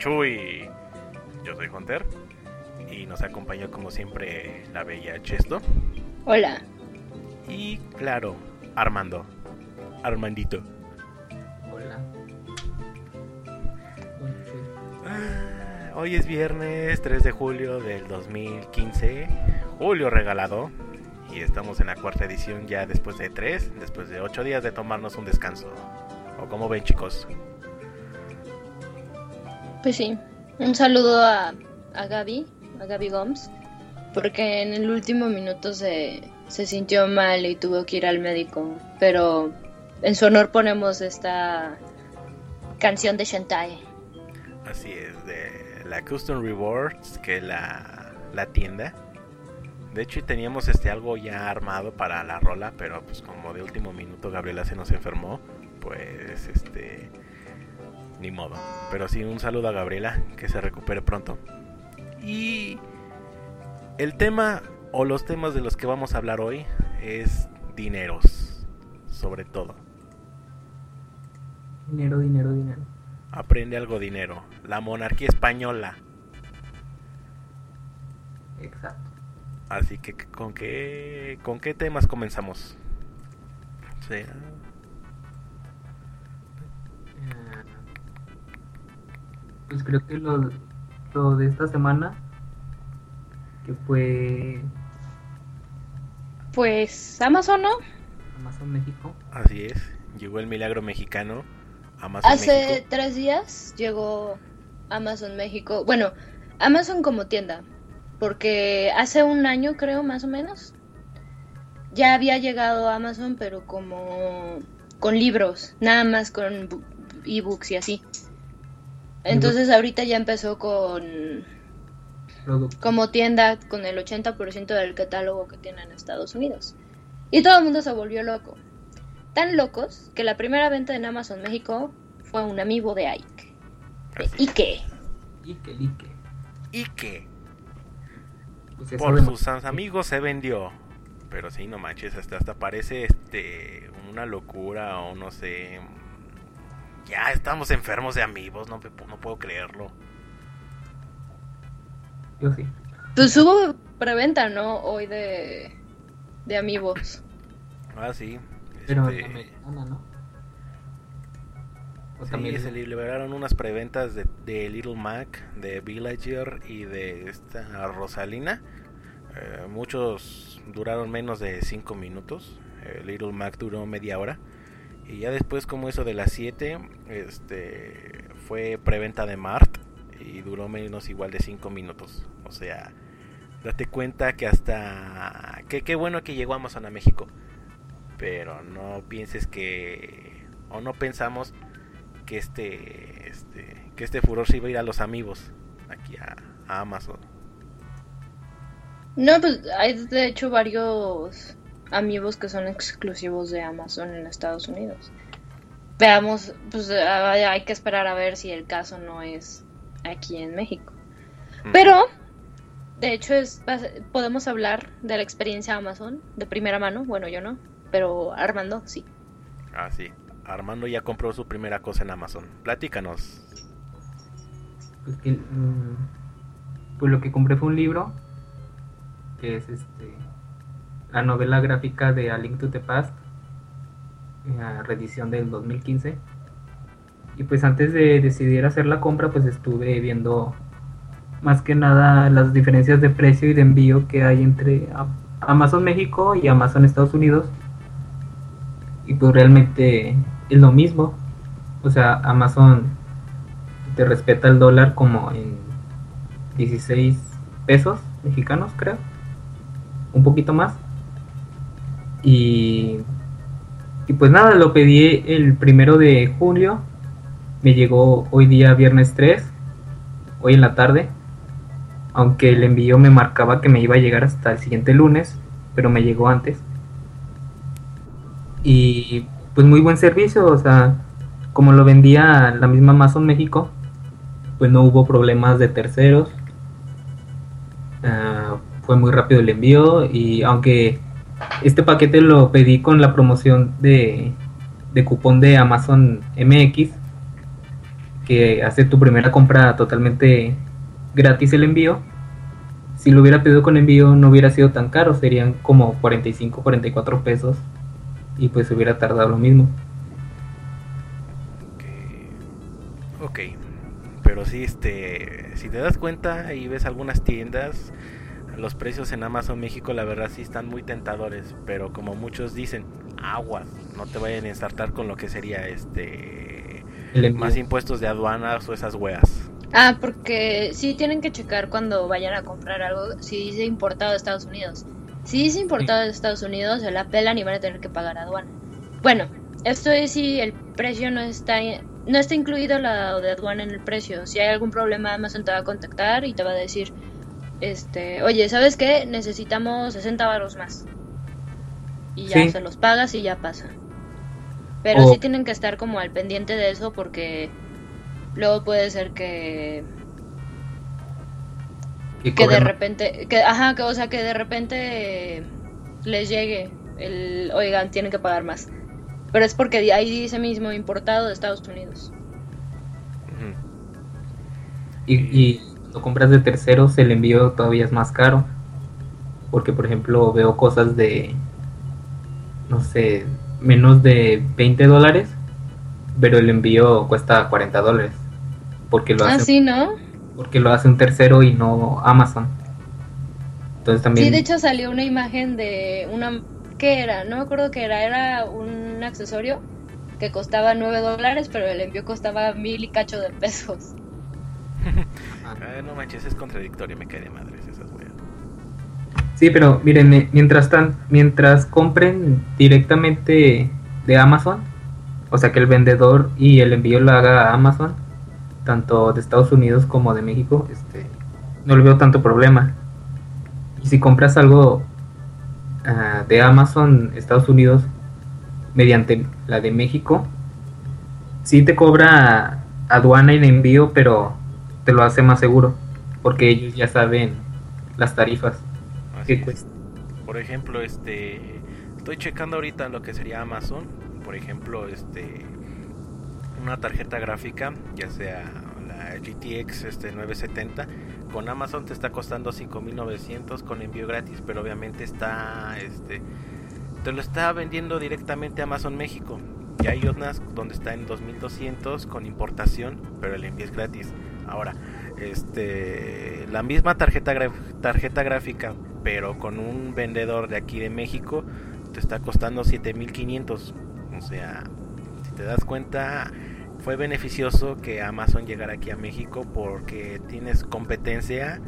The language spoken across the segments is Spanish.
Chuy. Yo soy Hunter y nos acompaña como siempre la bella Chesto. Hola. Y claro, Armando. Armandito. Hola. Ah, Hoy es viernes 3 de julio del 2015, julio regalado, y estamos en la cuarta edición ya después de 3, después de 8 días de tomarnos un descanso. ¿O como ven chicos? Pues sí, un saludo a, a Gaby, a Gaby Gomes, porque en el último minuto se, se sintió mal y tuvo que ir al médico, pero en su honor ponemos esta canción de Shantae. Así es, de la Custom Rewards, que la, la tienda. De hecho teníamos este algo ya armado para la rola, pero pues como de último minuto Gabriela se nos enfermó, pues este ni modo. Pero sí un saludo a Gabriela, que se recupere pronto. Y el tema o los temas de los que vamos a hablar hoy es dineros, sobre todo. Dinero, dinero, dinero. Aprende algo dinero, la monarquía española. Exacto. Así que con qué con qué temas comenzamos? Sí. Eh, Pues creo que lo, lo de esta semana, que fue Pues Amazon, ¿no? Amazon México, Así es. Llegó el milagro mexicano. Amazon Hace México. tres días llegó Amazon México, bueno, Amazon como tienda, porque hace un año creo más o menos ya había llegado Amazon, pero como con libros, nada más con ebooks y así. Entonces ahorita ya empezó con producto. como tienda con el 80% del catálogo que tiene en Estados Unidos. Y todo el mundo se volvió loco. Tan locos que la primera venta en Amazon México fue un amigo de Ike. De. Ike. Lique. Y que Pues por sus amigos se vendió. Pero sí, no manches, hasta, hasta parece este una locura o no sé. Ya estamos enfermos de amigos, no, puedo creerlo. Yo sí. Pues hubo preventa, ¿no? Hoy de, de amigos. Ah, sí. Pero este, la americana, ¿no? O Sí, también se liberaron unas preventas de, de Little Mac, de Villager y de esta Rosalina. Eh, muchos duraron menos de 5 minutos. Eh, Little Mac duró media hora. Y ya después, como eso de las 7, este, fue preventa de Mart y duró menos igual de 5 minutos. O sea, date cuenta que hasta... que qué bueno que llegó Amazon a México. Pero no pienses que... o no pensamos que este, este que este furor se iba a ir a los amigos aquí a, a Amazon. No, pues hay de hecho varios amigos que son exclusivos de Amazon en Estados Unidos. Veamos, pues hay que esperar a ver si el caso no es aquí en México. Pero, de hecho, es, podemos hablar de la experiencia Amazon de primera mano. Bueno, yo no, pero Armando sí. Ah, sí. Armando ya compró su primera cosa en Amazon. Platícanos. Pues, que, mm, pues lo que compré fue un libro que es este la novela gráfica de A Link to the Past, la reedición del 2015. Y pues antes de decidir hacer la compra, pues estuve viendo más que nada las diferencias de precio y de envío que hay entre Amazon México y Amazon Estados Unidos. Y pues realmente es lo mismo. O sea, Amazon te respeta el dólar como en 16 pesos mexicanos, creo. Un poquito más. Y, y pues nada, lo pedí el primero de julio. Me llegó hoy día viernes 3, hoy en la tarde. Aunque el envío me marcaba que me iba a llegar hasta el siguiente lunes, pero me llegó antes. Y pues muy buen servicio, o sea, como lo vendía la misma Amazon México, pues no hubo problemas de terceros. Ah, fue muy rápido el envío y aunque este paquete lo pedí con la promoción de de cupón de Amazon MX que hace tu primera compra totalmente gratis el envío. Si lo hubiera pedido con envío no hubiera sido tan caro, serían como 45, 44 pesos y pues hubiera tardado lo mismo. Ok, pero sí, este, si te das cuenta y ves algunas tiendas, los precios en Amazon México la verdad sí están muy tentadores, pero como muchos dicen, aguas, no te vayan a ensartar con lo que sería este más impuestos de aduanas o esas weas. Ah, porque sí tienen que checar cuando vayan a comprar algo si dice importado de Estados Unidos. Si dice importado de Estados Unidos, se la pelan y van a tener que pagar aduana. Bueno, esto es si el precio no está no está incluido la de aduana en el precio. Si hay algún problema, Amazon te va a contactar y te va a decir, este, oye, ¿sabes qué? Necesitamos 60 baros más. Y ya se los pagas y ya pasa. Pero sí tienen que estar como al pendiente de eso porque luego puede ser que que de repente que ajá, que o sea, que de repente les llegue el oigan, tienen que pagar más. Pero es porque ahí dice mismo importado de Estados Unidos. Y, y cuando compras de terceros el envío todavía es más caro. Porque por ejemplo veo cosas de, no sé, menos de 20 dólares, pero el envío cuesta 40 dólares. Porque lo ah, hace, sí, ¿no? Porque lo hace un tercero y no Amazon. Entonces también... Sí, de hecho salió una imagen de una... ¿Qué era? No me acuerdo qué era. Era un accesorio que costaba 9 dólares, pero el envío costaba mil y cacho de pesos. no manches, es contradictorio, me cae de madres esas weas. Sí, pero miren, mientras tan, mientras compren directamente de Amazon, o sea que el vendedor y el envío lo haga a Amazon, tanto de Estados Unidos como de México, este, no le veo tanto problema. Y si compras algo uh, de Amazon Estados Unidos mediante la de México, sí te cobra aduana y envío, pero te lo hace más seguro, porque ellos ya saben las tarifas que cuesta. Por ejemplo, este estoy checando ahorita lo que sería Amazon, por ejemplo, este una tarjeta gráfica, ya sea la GTX este 970 con Amazon te está costando 5900 con envío gratis, pero obviamente está este te lo está vendiendo directamente Amazon México. Y hay unas donde está en 2200 con importación, pero el envío es gratis. Ahora, este, la misma tarjeta, tarjeta gráfica, pero con un vendedor de aquí de México, te está costando 7500. O sea, si te das cuenta, fue beneficioso que Amazon llegara aquí a México porque tienes competencia,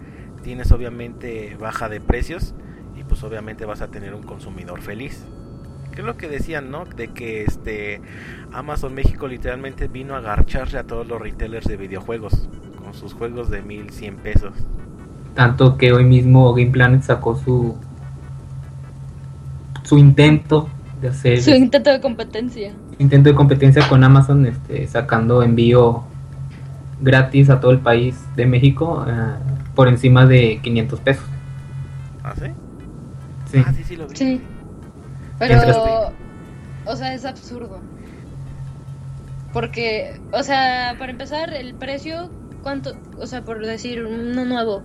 tienes obviamente baja de precios y pues obviamente vas a tener un consumidor feliz. Que es lo que decían, ¿no? De que este Amazon México literalmente vino a agarcharse a todos los retailers de videojuegos sus juegos de 1100 pesos. Tanto que hoy mismo Game Planet sacó su su intento de hacer su intento de competencia. Intento de competencia con Amazon este sacando envío gratis a todo el país de México eh, por encima de 500 pesos. ¿Ah, sí? Sí. Ah, sí, sí lo vi. Sí. Pero o sea, es absurdo. Porque, o sea, para empezar, el precio ¿Cuánto? O sea, por decir uno nuevo.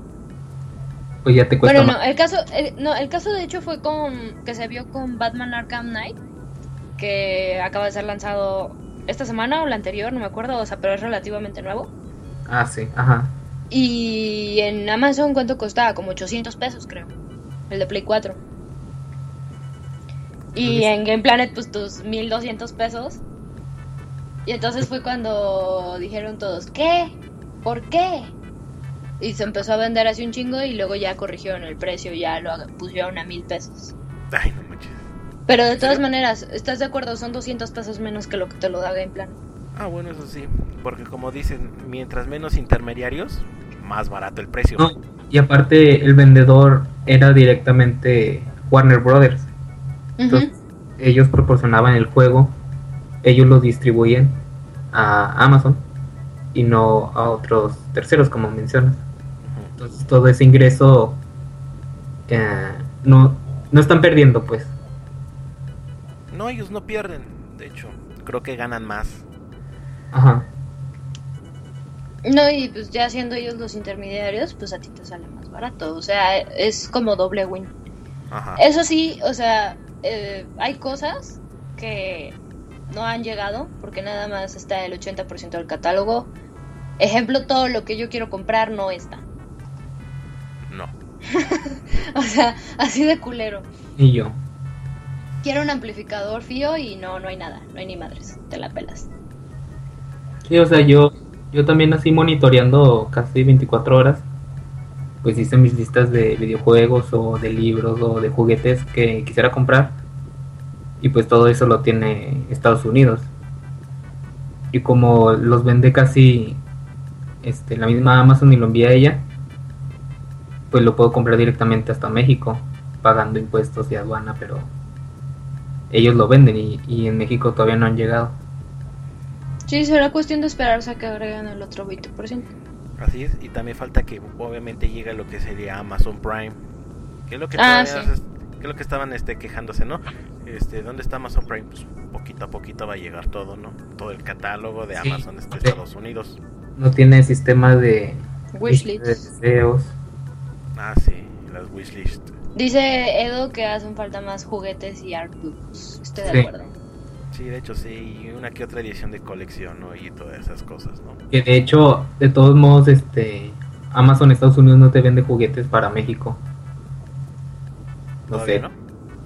Pues ya te cuesta. Bueno, no, el caso, no, el caso de hecho fue con que se vio con Batman Arkham Knight, que acaba de ser lanzado esta semana o la anterior, no me acuerdo, o sea, pero es relativamente nuevo. Ah, sí, ajá. Y en Amazon, ¿cuánto costaba? Como 800 pesos, creo. El de Play 4. Y en Game Planet, pues tus 1200 pesos. Y entonces fue cuando dijeron todos, ¿qué? ¿Por qué? Y se empezó a vender así un chingo y luego ya corrigieron el precio, ya lo pusieron a mil pesos. Ay, no manches. Pero de todas maneras, ¿estás de acuerdo? Son 200 pesos menos que lo que te lo da Game Plan. Ah, bueno, eso sí, porque como dicen, mientras menos intermediarios, más barato el precio. y aparte el vendedor era directamente Warner Brothers. Entonces, ellos proporcionaban el juego, ellos lo distribuyen a Amazon y no a otros terceros, como mencionas. Entonces todo ese ingreso eh, no, no están perdiendo, pues. No, ellos no pierden. De hecho, creo que ganan más. Ajá. No, y pues ya siendo ellos los intermediarios, pues a ti te sale más barato. O sea, es como doble win. Ajá. Eso sí, o sea, eh, hay cosas que no han llegado porque nada más está el 80% del catálogo. Ejemplo, todo lo que yo quiero comprar no está. No. O sea, así de culero. Y yo. Quiero un amplificador fío y no, no hay nada, no hay ni madres, te la pelas. Sí, o sea, yo, yo también así monitoreando casi 24 horas, pues hice mis listas de videojuegos o de libros o de juguetes que quisiera comprar. Y pues todo eso lo tiene Estados Unidos. Y como los vende casi este, la misma Amazon y lo envía ella, pues lo puedo comprar directamente hasta México, pagando impuestos y aduana, pero ellos lo venden y, y en México todavía no han llegado. Sí, será cuestión de esperarse a que agreguen el otro 20%. Así es, y también falta que obviamente llegue lo que sería Amazon Prime. Que es lo que, Ah, sí. es- que es lo que estaban este, quejándose, ¿no? Este, ¿Dónde está Amazon Prime? Pues poquito a poquito va a llegar todo, ¿no? Todo el catálogo de Sí. Amazon este, Sí. Estados Unidos. No tiene sistema de, de Wishlist. deseos. Ah, sí, las wishlist. Dice Edo que hacen falta más juguetes y artbooks. Estoy de Sí. acuerdo. Sí, de hecho sí, y una que otra edición de colección, ¿no? Y todas esas cosas, ¿no? Que de hecho, de todos modos, este Amazon Estados Unidos no te vende juguetes para México. No sé, no.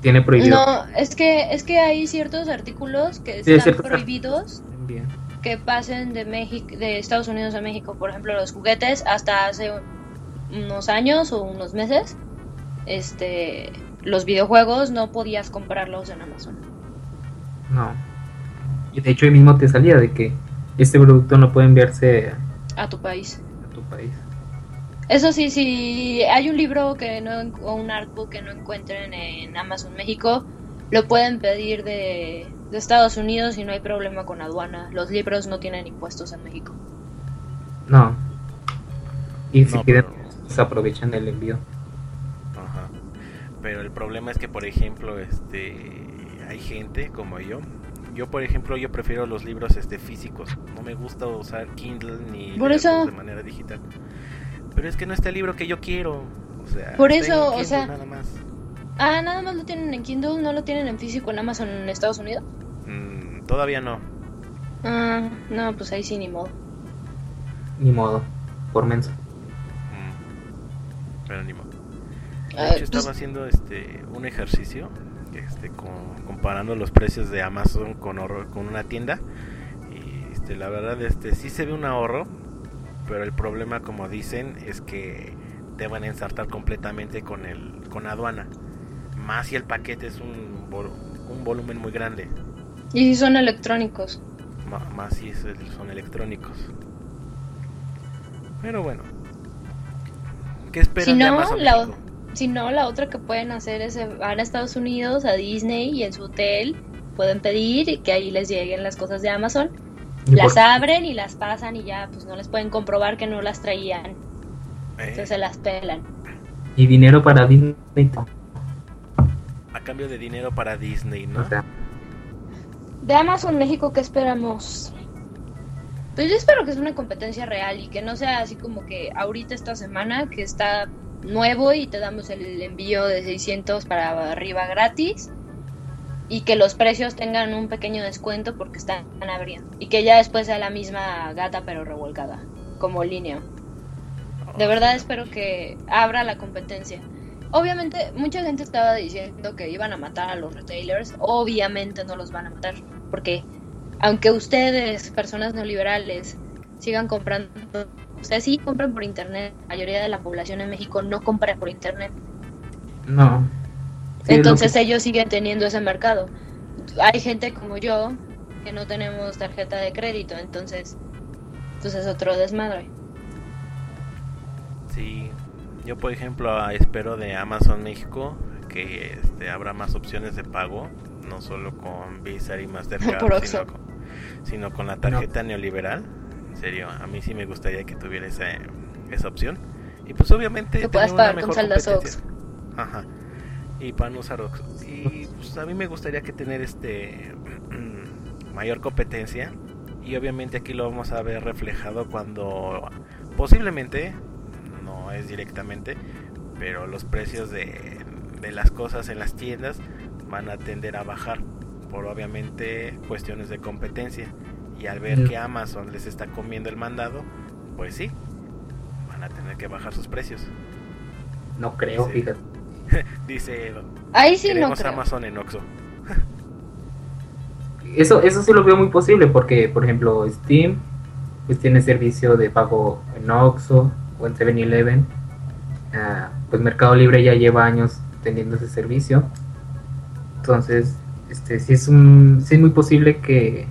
tiene prohibido. No, es que, es que hay ciertos artículos que Sí, están ciertos prohibidos Bien. Que pasen de México, de Estados Unidos a México. Por ejemplo, los juguetes hasta hace unos años o unos meses, este, los videojuegos no podías comprarlos en Amazon. No. Y de hecho ahí mismo te salía de que este producto no puede enviarse a tu país. a tu país. Eso sí, si hay un libro que no o un artbook que no encuentren en Amazon México, lo pueden pedir de, de Estados Unidos y no hay problema con aduana. Los libros no tienen impuestos en México. No. Y si No, quieren, pero- pues aprovechan el envío. Ajá. Pero el problema es que, por ejemplo, este, hay gente como yo. Yo, por ejemplo, yo prefiero los libros este físicos. No me gusta usar Kindle ni Por eso- de manera digital. Pero es que no está el libro que yo quiero. O sea, Por eso, o sea- nada más. Ah, nada más lo tienen en Kindle, no lo tienen en físico en Amazon en Estados Unidos. Mm, todavía no. Ah, no, pues ahí sí ni modo. Ni modo. Por menso. Mm. Pero ni modo. De Ah, hecho, pues- estaba haciendo este un ejercicio este, con- comparando los precios de Amazon con, con una tienda. Y este, la verdad, este sí se ve un ahorro, pero el problema, como dicen, es que te van a ensartar completamente con el con aduana. Más si el paquete es un, vol- un volumen muy grande, Y si son electrónicos. ma- más si es el- son electrónicos. Pero bueno, ¿qué esperan Si de no, Amazon la, si no, la otra que pueden hacer es eh, van a Estados Unidos, a Disney y en su hotel pueden pedir y que ahí les lleguen las cosas de Amazon. Las por- abren y las pasan y ya pues no les pueden comprobar que no las traían. Eh, Entonces se las pelan. y dinero para Disney. A cambio de dinero para Disney, ¿no? O sea, De Amazon México, ¿qué esperamos? Pues yo espero que sea una competencia real y que no sea así como que ahorita esta semana que está nuevo y te damos el envío de 600 para arriba gratis y que los precios tengan un pequeño descuento porque están abriendo y que ya después sea la misma gata pero revolcada como línea. De verdad espero que abra la competencia. Obviamente, mucha gente estaba diciendo que iban a matar a los retailers. Obviamente no los van a matar. Porque aunque ustedes, personas neoliberales, sigan comprando, ustedes sí compran por internet. La mayoría de la población en México no compra por internet. no. Sí, Entonces que- ellos siguen teniendo ese mercado. Hay gente como yo que no tenemos tarjeta de crédito. Entonces, pues es otro desmadre. Sí, yo por ejemplo espero de Amazon México que este, habrá más opciones de pago, no solo con Visa y Mastercard, sino, con, sino con la tarjeta neoliberal. En serio, a mí sí me gustaría que tuviera esa, esa opción. Y pues obviamente Que puedas pagar con saldas competencia. Ajá. Y para no usar Oxxo. Y pues a mí me gustaría que tener este mayor competencia y obviamente aquí lo vamos a ver reflejado cuando posiblemente, no es directamente, pero los precios de, de las cosas en las tiendas van a tender a bajar por obviamente cuestiones de competencia y al ver que Amazon les está comiendo el mandado, pues sí, van a tener que bajar sus precios. No creo, Dice- fíjate. Dice Ahí sí no creo. Amazon en Oxxo. Eso, eso sí lo veo muy posible porque, por ejemplo, Steam pues tiene servicio de pago en Oxxo o en 7-Eleven. Ah, pues Mercado Libre ya lleva años teniendo ese servicio. Entonces, este sí es un sí es muy posible que,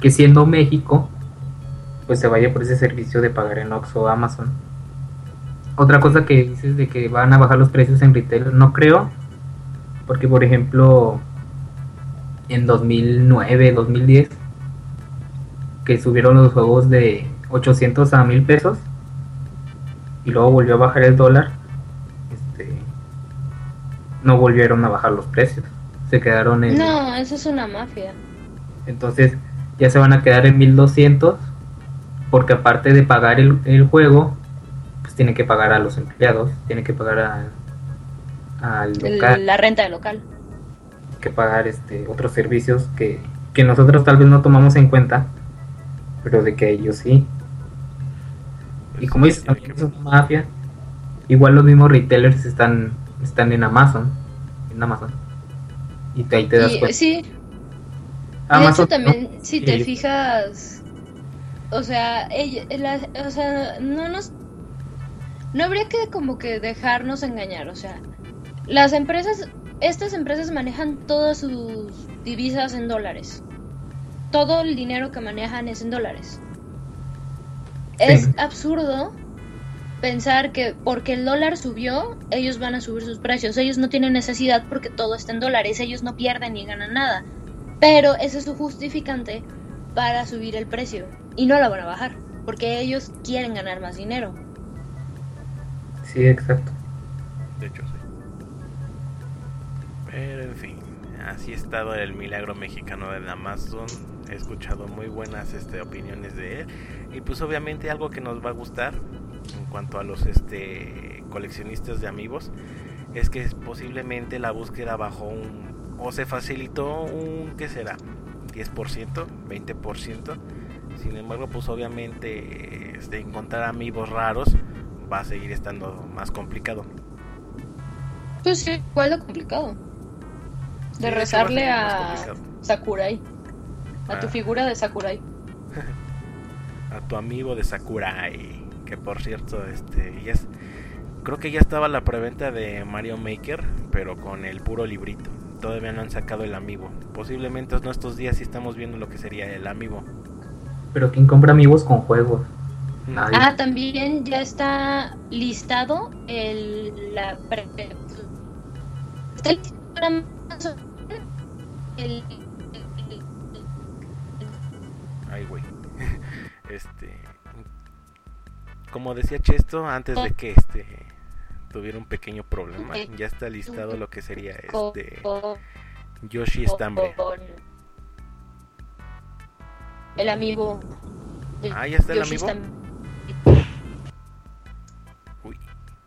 que siendo México pues se vaya por ese servicio de pagar en Oxxo o Amazon. Otra cosa que dices de que van a bajar los precios en retail, no creo, porque por ejemplo en 2009, 2010, que subieron los juegos de 800 a 1000 pesos y luego volvió a bajar el dólar, este, no volvieron a bajar los precios, se quedaron en... No, eso es una mafia. Entonces ya se van a quedar en 1200 porque aparte de pagar el, el juego, pues tiene que pagar a los empleados, tiene que pagar a- al El- local, la renta de local. que pagar este otros servicios que, que nosotros tal vez no tomamos en cuenta, pero de que ellos sí. Y como dices, también es una mafia. Igual los mismos retailers están, están en Amazon. En Amazon. Y ahí te das Y, cuenta. sí, de Amazon, hecho también, ¿no? si te fijas, o sea, ella, la- o sea, no nos, no habría que como que dejarnos engañar, o sea, las empresas, estas empresas manejan todas sus divisas en dólares, todo el dinero que manejan es en dólares. Es Sí. absurdo pensar que porque el dólar subió, ellos van a subir sus precios. Ellos no tienen necesidad porque todo está en dólares. Ellos no pierden ni ganan nada. Pero ese es su justificante para subir el precio. Y no la van a bajar. Porque ellos quieren ganar más dinero. Sí, exacto. De hecho, sí. Pero en fin, así ha estado el milagro mexicano del Amazon. He escuchado muy buenas este, opiniones de él. Y pues obviamente algo que nos va a gustar en cuanto a los este, coleccionistas de amigos es que posiblemente la búsqueda bajó un... o se facilitó un... ¿qué será? 10%, 20%. Sin embargo, pues obviamente este, encontrar amigos raros va a seguir estando más complicado. Pues sí, igual de complicado. De rezarle a. Sakurai. A tu Ah. figura de Sakurai. a tu amigo de Sakurai, que por cierto, este, ya es- creo que ya estaba la preventa de Mario Maker, pero con el puro librito. Todavía no han sacado el amiibo. Posiblemente en estos días sí estamos viendo lo que sería el amiibo. Pero ¿quién compra amigos con juegos? Nadie. Ah, también ya está listado el la pre- está listado el, Este, como decía Chesto, antes de que este tuviera un pequeño problema, ya está listado lo que sería este Yoshi Stambre. el amigo Ah, ya está el Yoshi. Stambre. Uy,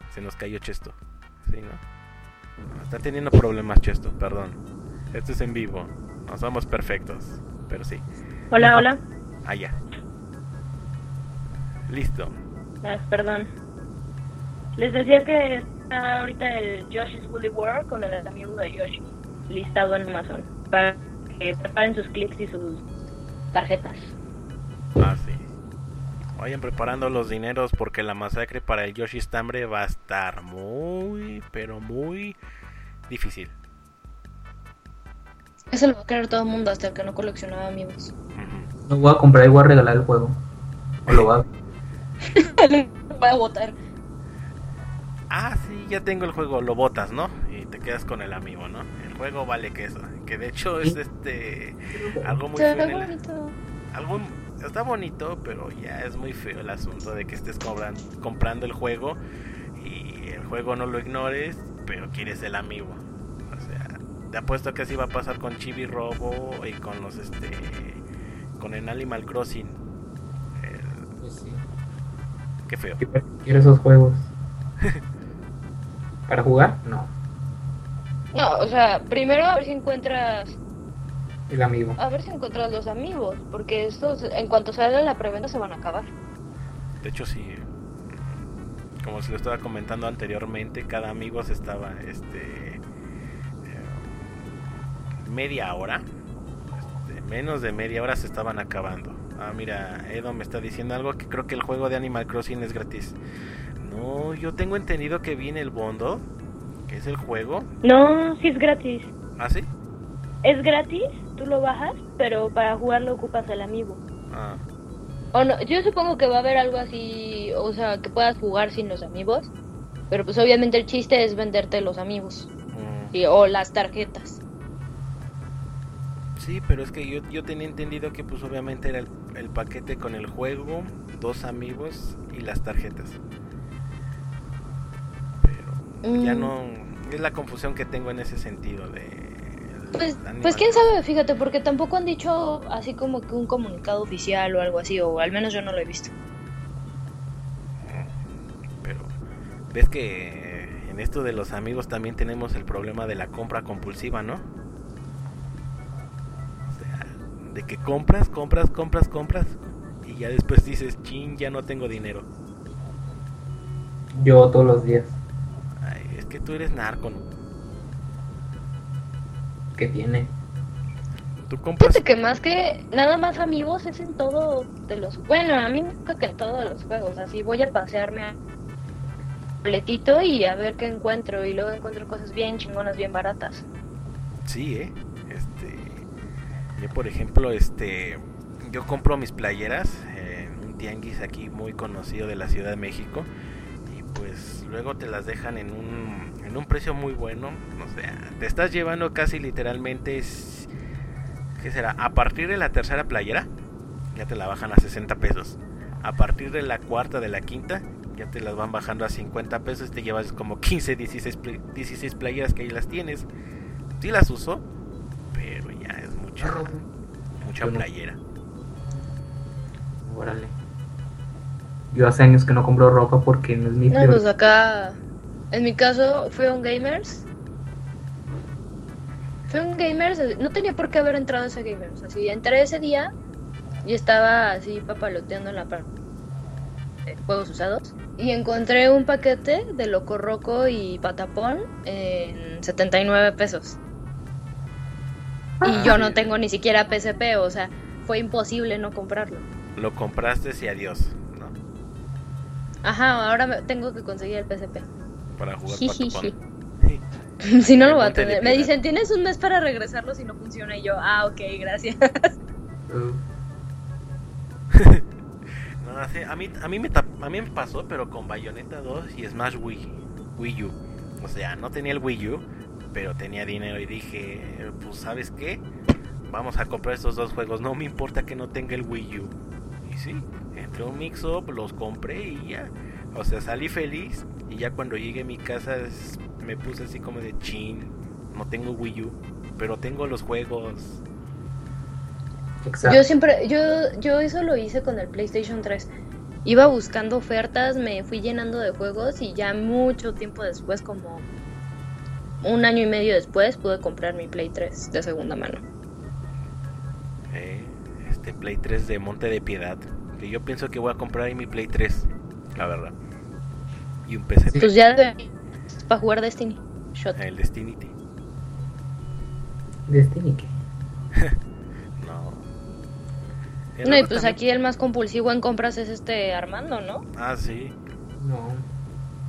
se nos cayó Chesto. Sí, ¿no? No, Está teniendo problemas Chesto, perdón. Esto es en vivo. No somos perfectos, pero sí. Hola, hola. Ah, ya. Listo. Ah, perdón. Les decía que está ahorita el Yoshi's Woolly World con el amigo de Yoshi listado en Amazon para que preparen sus clics y sus tarjetas. Ah, sí. Vayan preparando los dineros porque la masacre para el Yoshi Stambre va a estar muy, pero muy difícil. Eso lo va a querer todo el mundo hasta el que no coleccionaba amigos. Lo voy a comprar y voy a regalar el juego. O lo voy a... Voy a votar. Ah, sí, ya tengo el juego, lo botas, ¿no? Y te quedas con el amigo, ¿no? El juego vale queso. Que de hecho es este algo muy feo. algo está bonito, pero ya es muy feo el asunto de que estés comprando el juego y el juego no lo ignores, pero quieres el amigo. O sea, te apuesto que así va a pasar con Chibi Robo y con los este con el Animal Crossing. Qué feo. Quiero esos juegos. ¿Para jugar? No. No, o sea, primero a ver si encuentras, El amigo. a ver si encuentras los amigos, porque estos, en cuanto salga la preventa, se van a acabar. De hecho sí. Como se lo estaba comentando anteriormente, cada amigo se estaba este eh, media hora. este, menos de media hora se estaban acabando. Ah, mira, Edo me está diciendo algo que creo que el juego de Animal Crossing es gratis. No, yo tengo entendido que viene el bundle, que es el juego. No, sí es gratis. ¿Ah, sí? Es gratis, tú lo bajas, pero para jugarlo ocupas al amigo. Ah, O no, yo supongo que va a haber algo así, o sea, que puedas jugar sin los amigos, pero pues obviamente el chiste es venderte los amigos mm. y- o las tarjetas. Sí, pero es que yo, yo tenía entendido que pues obviamente era el, el paquete con el juego, dos amigos y las tarjetas. Pero ya Mm. no... Es la confusión que tengo en ese sentido de... Pues, pues quién sabe, fíjate, porque tampoco han dicho así como que un comunicado oficial o algo así, o al menos yo no lo he visto. Pero ves que en esto de los amigos también tenemos el problema de la compra compulsiva, ¿no? De que compras, compras, compras, compras y ya después dices, chin, ya no tengo dinero. Yo todos los días. Ay, es que tú eres narco, ¿no? ¿Qué tiene? Tú compras... Fíjate que más que nada más amigos es en todo de los... Bueno, a mí gusta que en todos los juegos, así voy a pasearme a boletito y a ver qué encuentro y luego encuentro cosas bien chingonas, bien baratas. Sí, eh. Yo por ejemplo, este, yo compro mis playeras en un tianguis aquí muy conocido de la Ciudad de México y pues luego te las dejan en un en un precio muy bueno, o sea, te estás llevando casi literalmente ¿qué será? A partir de la tercera playera ya te la bajan a 60 pesos. A partir de la cuarta, de la quinta, ya te las van bajando a 50 pesos. Te llevas como 15, 16, pl- 16 playeras que ahí las tienes. Sí las uso, pero ya es mucha, mucha Yo no. playera. Órale. Yo hace años que no compro ropa porque no es mi No, pues acá, en mi caso, fue un Gamers. Fue un Gamers, no tenía por qué haber entrado a ese Gamers. Así, entré ese día y estaba así papaloteando en la parte de juegos usados. Y encontré un paquete de Loco Roco y Patapón en 79 pesos. Y yo no tengo ni siquiera PSP, o sea, fue imposible no comprarlo. Lo compraste y adiós, ¿no? Ajá, ahora me- tengo que conseguir el PSP. Para jugar. Si no lo voy a tener. Me dicen, tienes un mes para regresarlo si no funciona. Y yo, ah, ok, gracias. No, sí, a mí, a mí me a mí me pasó, pero con Bayonetta 2 y Smash Wii, Wii U. O sea, no tenía el Wii U, pero tenía dinero y dije, pues sabes qué, vamos a comprar estos dos juegos. No me importa que no tenga el Wii U. Y sí, entré a un mix up, los compré y ya. O sea, salí feliz y ya cuando llegué a mi casa es- me puse así como de chin. No tengo Wii U, pero tengo los juegos. exacto. Yo siempre, yo, yo eso lo hice con el PlayStation 3. Iba buscando ofertas, me fui llenando de juegos y ya mucho tiempo después, como un año y medio después, pude comprar mi Play 3 de segunda mano. Eh, este Play 3 de Monte de Piedad. Que yo pienso que voy a comprar ahí mi Play 3, la verdad. Y un PC, Sí. Pues ya para jugar Destiny. Shot. el Destiny. Destiny, ¿qué? No. Y No, y pues también- aquí el más compulsivo en compras es este Armando, ¿no? Ah, sí. No,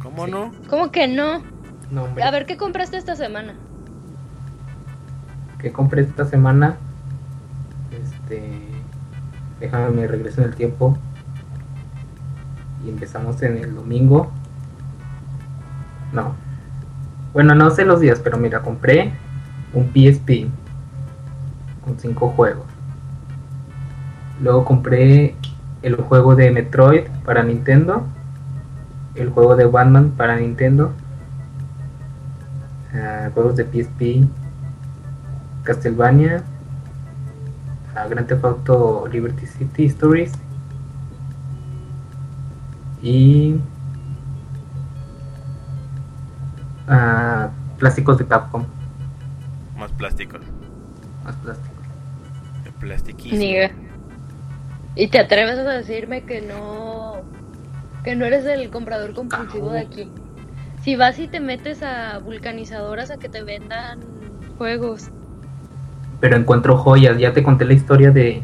¿Cómo Sí. no? ¿Cómo que no? No, hombre. A ver, ¿qué compraste esta semana? que compré esta semana. Este. Déjame me regreso en el tiempo. Y empezamos en el domingo. No. Bueno, no sé los días, pero mira, compré un PSP con cinco juegos. Luego compré el juego de Metroid para Nintendo. El juego de Batman para Nintendo. Juegos de PSP Castlevania, a Grand Theft Auto Liberty City Stories y a plásticos de Capcom, Más plásticos. más plásticos. Plastiquísimo. ¿Y te atreves a decirme que no que no eres el comprador compulsivo de aquí? Si vas y te metes a vulcanizadoras a que te vendan juegos. pero encuentro joyas. Ya te conté la historia de.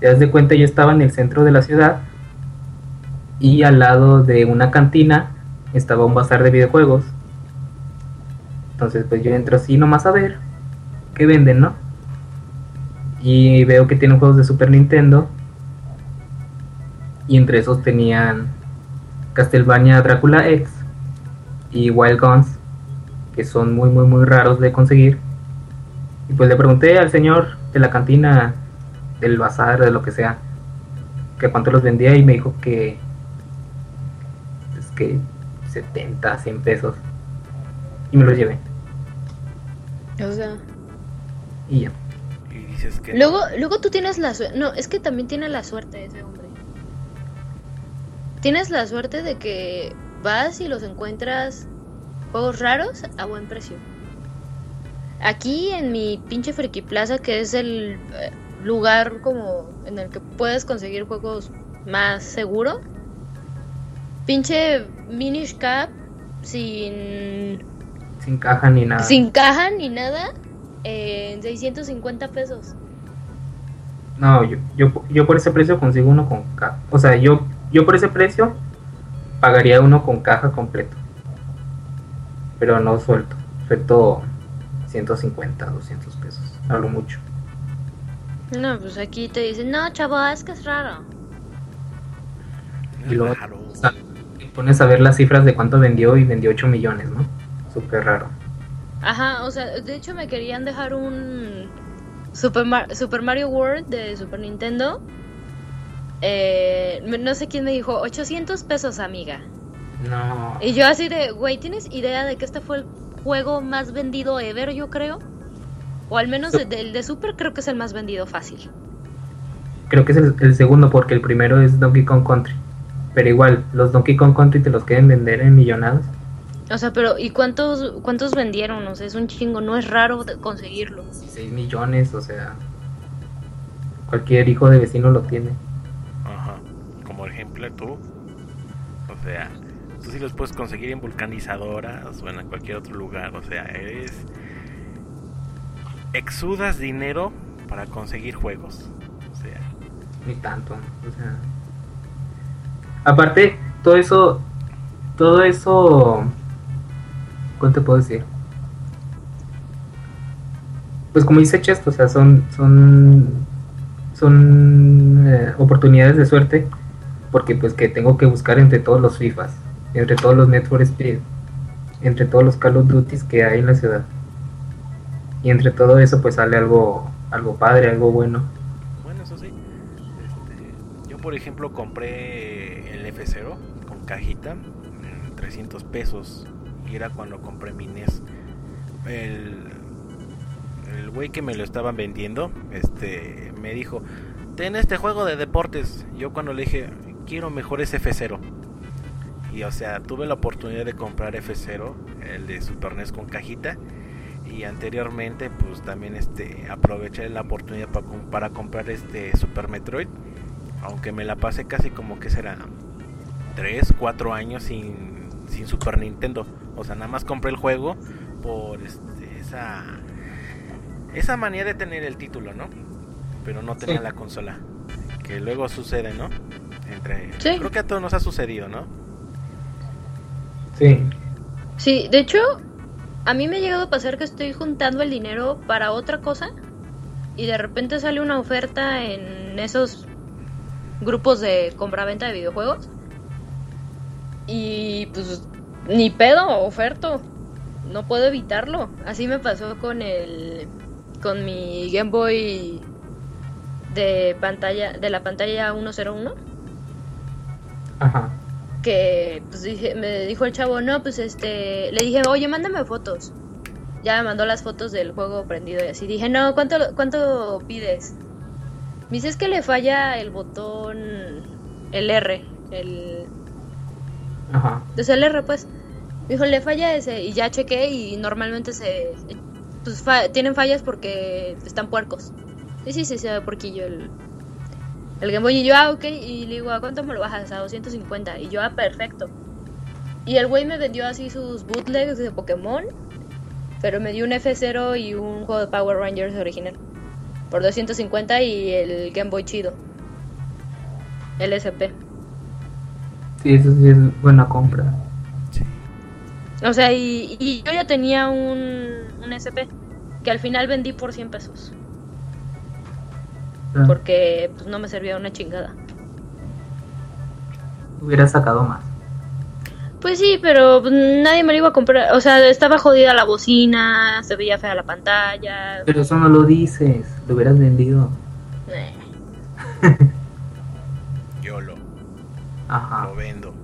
Te das de cuenta, yo estaba en el centro de la ciudad y al lado de una cantina estaba un bazar de videojuegos. Entonces, pues yo entro así nomás a ver qué venden, ¿no? Y veo que tienen juegos de Super Nintendo. Y entre esos tenían Castlevania Drácula X y Wild Guns, que son muy, muy, muy raros de conseguir. Y pues le pregunté al señor de la cantina, del bazar, de lo que sea, que cuánto los vendía y me dijo que es que 70, 100 pesos. Y me los llevé. O sea, Y ya. Y dices que. luego luego tú tienes la suerte, no, es que también tiene la suerte ese hombre. Tienes la suerte de que vas y los encuentras juegos raros a buen precio. Aquí en mi pinche Friki Plaza, que es el eh, lugar como en el que puedes conseguir juegos más seguro, pinche Minish Cap sin Sin caja ni nada. sin caja ni nada eh, en 650 pesos. No, yo, yo, yo por ese precio consigo uno con caja. O sea, yo, yo por ese precio pagaría uno con caja completo. Pero no suelto. Suelto 150, 200 pesos. Hablo mucho. No, pues aquí te dicen, no, chavo, es que es raro. Y luego Raro. te pones a ver las cifras de cuánto vendió y vendió 8 millones, ¿no? Súper raro. Ajá, o sea, de hecho me querían dejar un Super, Mar- Super Mario World de Super Nintendo. Eh, no sé quién me dijo, 800 pesos, amiga. No. Y yo así de, güey, ¿tienes idea de que este fue el juego más vendido ever, yo creo? O al menos de- del de Super creo que es el más vendido fácil. Creo que es el, el segundo porque el primero es Donkey Kong Country. Pero igual, los Donkey Kong Country te los quieren vender en millonadas. O sea, pero ¿y cuántos cuántos vendieron? O sea, es un chingo, no es raro conseguirlo. 16 millones, o sea. Cualquier hijo de vecino lo tiene. Tú. O sea, tú sí los puedes conseguir en vulcanizadoras o en cualquier otro lugar. O sea, eres. Exudas dinero para conseguir juegos. O sea, Ni tanto. O sea. Aparte, todo eso. Todo eso. ¿Cómo te puedo decir? Pues como dice Chest, o sea, son. Son. Son eh, oportunidades de suerte. Porque pues que tengo que buscar entre todos los FIFAs. Entre todos los for Speed. Entre todos los Call of Duties que hay en la ciudad. Y entre todo eso pues sale algo. Algo padre, algo bueno. bueno, eso sí. Este, yo, por ejemplo, compré el F0 con cajita. en 300 pesos. Y era cuando compré mi NES. El. El güey que me lo estaban vendiendo. Este. Me dijo. Ten este juego de deportes. Yo cuando le dije. Quiero mejor ese F0. Y o sea, tuve la oportunidad de comprar F0, el de Super NES con cajita. Y anteriormente, pues también este aproveché la oportunidad para, para comprar este Super Metroid. Aunque me la pasé casi como que será 3, 4 años sin, sin Super Nintendo. O sea, nada más compré el juego por este, esa esa manía de tener el título, ¿no? Pero no tenía Sí. la consola. Que luego sucede, ¿no? Entre Sí. creo que a todos nos ha sucedido, ¿no? Sí. Sí, de hecho, a mí me ha llegado a pasar que estoy juntando el dinero para otra cosa y de repente sale una oferta en esos grupos de compra-venta de videojuegos y pues ni pedo, oferto. No puedo evitarlo. Así me pasó con el con mi Game Boy de pantalla de la pantalla 101 Ajá. que pues dije, me dijo el chavo, no, pues este, le dije, oye, mándame fotos. ya me mandó las fotos del juego prendido y así. Dije, no, ¿cuánto, cuánto pides? Me dice, es que le falla el botón, el R, el... Ajá. Desde el R, pues. Me dijo, le falla ese. Y ya chequé y normalmente se... Pues fa- tienen fallas porque están puercos. Sí, sí, sí, se ve porquillo el, el Game Boy. Y yo, ah, ok. Y le digo, ¿a cuánto me lo bajas? A 250. Y yo, ah, perfecto. Y el güey me vendió así sus bootlegs de Pokémon. Pero me dio un F0 y un juego de Power Rangers original. Por 250 y el Game Boy chido. El SP. Sí, eso sí es buena compra. Sí. O sea, y, y yo ya tenía un, un SP. Que al final vendí por 100 pesos. Ah, Porque pues, no me servía una chingada. Hubiera sacado más. Pues sí, pero pues, nadie me lo iba a comprar. O sea, estaba jodida la bocina, se veía fea la pantalla. Pero eso no lo dices, lo hubieras vendido. Eh. Yo lo, Ajá. lo vendo.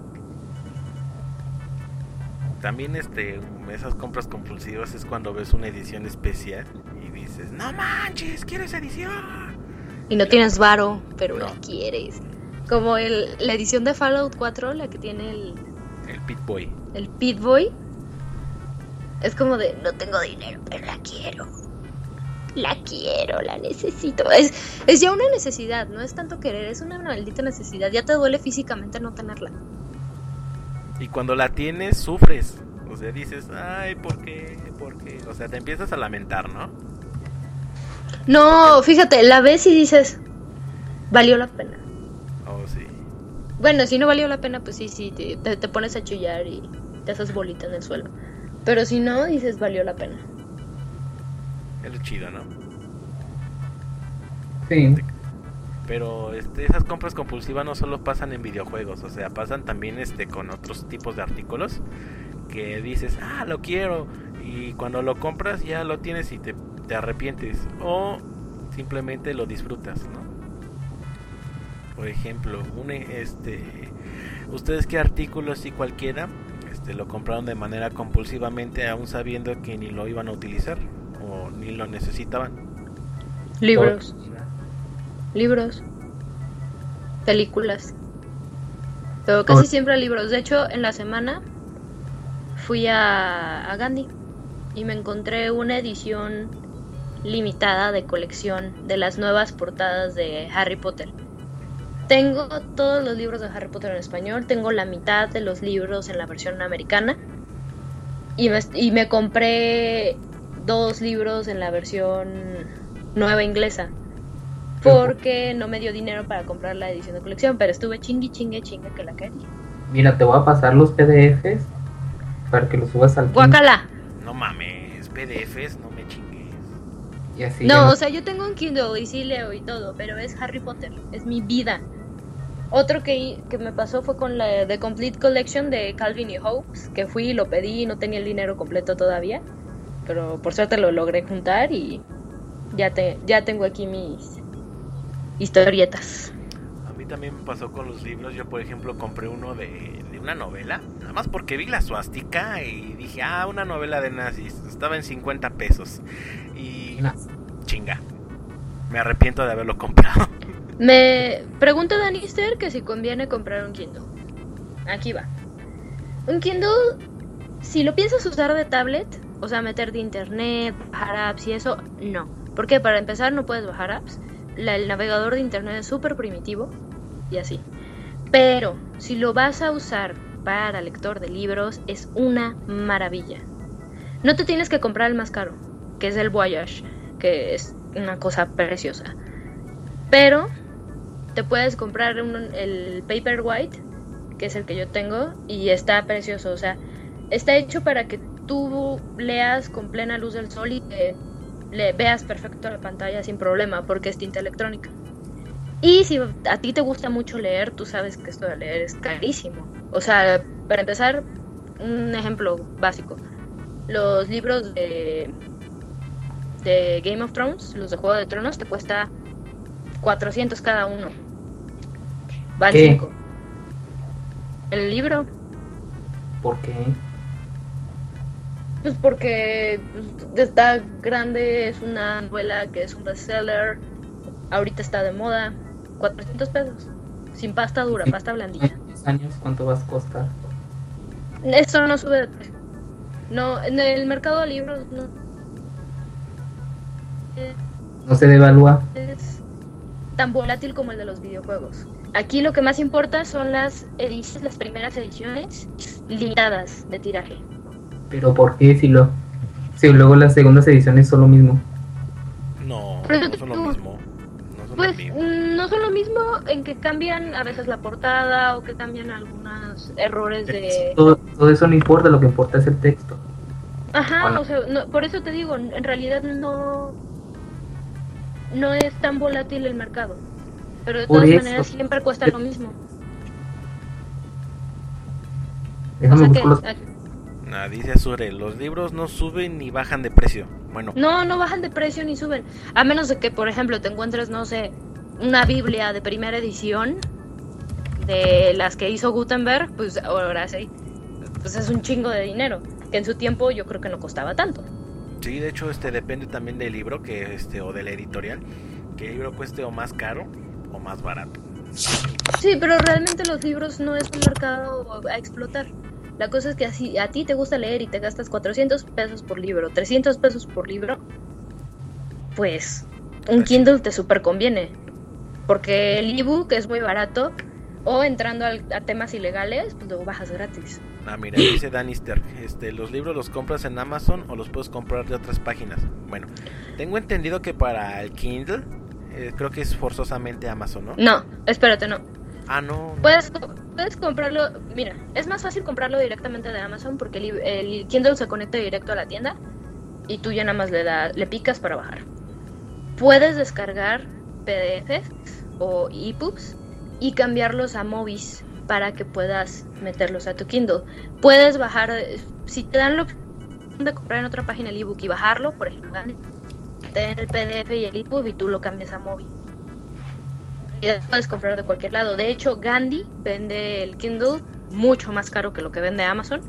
También este, esas compras compulsivas es cuando ves una edición especial y dices, no manches, quiero esa edición. Y no tienes varo, pero No. la quieres. Como el, la edición de Fallout 4, la que tiene el, El Pit Boy. el Pit Boy. Es como de, no tengo dinero, pero la quiero. La quiero, la necesito. Es, es ya una necesidad, no es tanto querer, es una maldita necesidad. Ya te duele físicamente no tenerla. Y cuando la tienes, sufres. O sea, dices, ay, ¿por qué? ¿Por qué? O sea, te empiezas a lamentar, ¿no? No, fíjate, la ves y dices, valió la pena. Oh, sí. Bueno, si no valió la pena, pues sí, sí, te, te- te pones a chillar y te haces bolita en el suelo. Pero si no, dices, valió la pena. Es lo chido, ¿no? Sí. Pero este, esas compras compulsivas no solo pasan en videojuegos, o sea, pasan también este con otros tipos de artículos que dices, ah, lo quiero, y cuando lo compras ya lo tienes y te, te arrepientes, o simplemente lo disfrutas, ¿no? Por ejemplo, un, este, ustedes qué artículos si cualquiera este, lo compraron de manera compulsivamente aún sabiendo que ni lo iban a utilizar o ni lo necesitaban. Libros, libros, películas. Pero casi Por- siempre libros. De hecho, en la semana fui a, a Gandhi y me encontré una edición limitada de colección de las nuevas portadas de Harry Potter. Tengo todos los libros de Harry Potter en español, tengo la mitad de los libros en la versión americana y me, y me compré dos libros en la versión nueva inglesa porque no me dio dinero para comprar la edición de colección, pero estuve chingui chingue chingue que la quería. Mira, te voy a pasar los PDFs para que los subas al Guacala. No mames, PDFs, no me chingues. Y así No, no- o sea, yo tengo un Kindle y sí leo y todo, pero es Harry Potter, es mi vida. Otro que, que me pasó fue con la The Complete Collection de Calvin y Hobbes, que fui y lo pedí y no tenía el dinero completo todavía, pero por suerte lo logré juntar y ya, te, ya tengo aquí mis historietas. A mí también me pasó con los libros. Yo, por ejemplo, compré uno de una novela. Nada más porque vi la suástica y dije, ah, una novela de nazis. Estaba en 50 pesos. Y chinga. Me arrepiento de haberlo comprado. Me pregunta Danister que si conviene comprar un Kindle. Aquí va. Un Kindle, si lo piensas usar de tablet, o sea, meter de internet, bajar apps y eso, no. Porque para empezar no puedes bajar apps. La- el navegador de internet es súper primitivo y así. Pero si lo vas a usar para lector de libros, es una maravilla. No te tienes que comprar el más caro, que es el Voyage, que es una cosa preciosa. Pero te puedes comprar un- el Paperwhite, que es el que yo tengo, y está precioso. O sea, está hecho para que tú leas con plena luz del sol y que le veas perfecto la pantalla sin problema, porque es tinta electrónica. Y si a ti te gusta mucho leer, tú sabes que esto de leer es carísimo. O sea, para empezar, un ejemplo básico. Los libros de, de Game of Thrones, los de Juego de Tronos, te cuesta 400 cada uno. Van ¿Qué? 5. El libro, ¿Por qué? Pues porque está grande, es una novela que es un bestseller, ahorita está de moda, 400 pesos, sin pasta dura, pasta blandilla. En 10 años, ¿cuánto vas a costar? Esto no sube de precio. No, en el mercado de libros no No se devalúa. es tan volátil como el de los videojuegos. Aquí lo que más importa son las ediciones, las primeras ediciones limitadas de tiraje. Pero ¿por qué si, lo, si luego las segundas ediciones son lo mismo? No, no son lo mismo. No son Pues lo mismo. No son lo mismo en que cambian a veces la portada o que cambian algunos errores de... Todo, todo eso no importa, lo que importa es el texto. Ajá, Bueno. o sea, no- por eso te digo, en realidad no... No es tan volátil el mercado. Pero de Por todas eso. maneras siempre cuesta lo mismo. O Déjame sea buscar los... que... ah, Ah, dice Azure, los libros no suben ni bajan de precio. Bueno, No, no bajan de precio ni suben. A menos de que, por ejemplo, te encuentres, no sé, una Biblia de primera edición de las que hizo Gutenberg, pues ahora sí. Pues es un chingo de dinero. Que en su tiempo yo creo que no costaba tanto. sí, de hecho este depende también del libro que este o de la editorial, que el libro cueste o más caro o más barato. Sí, pero realmente los libros no es un mercado a explotar. La cosa es que así a ti te gusta leer y te gastas 400 pesos por libro, 300 pesos por libro, pues un Kindle te super conviene. Porque el ebook es muy barato o entrando al- a temas ilegales, pues lo bajas gratis. Ah, mira, dice Danister, este, los libros los compras en Amazon o los puedes comprar de otras páginas. Bueno, tengo entendido que para el Kindle eh, creo que es forzosamente Amazon, ¿no? No, espérate, no. Ah, no. no. Puedes, puedes comprarlo, mira, es más fácil comprarlo directamente de Amazon porque el, el Kindle se conecta directo a la tienda y tú ya nada más le, da, le picas para bajar. Puedes descargar PDFs o ebooks y cambiarlos a Movies para que puedas meterlos a tu Kindle. Puedes bajar, si te dan la opción de comprar en otra página el ebook y bajarlo, por ejemplo, te dan el PDF y el ebook y tú lo cambias a Movies y puedes comprar de cualquier lado. De hecho, Gandhi vende el Kindle mucho más caro que lo que vende Amazon,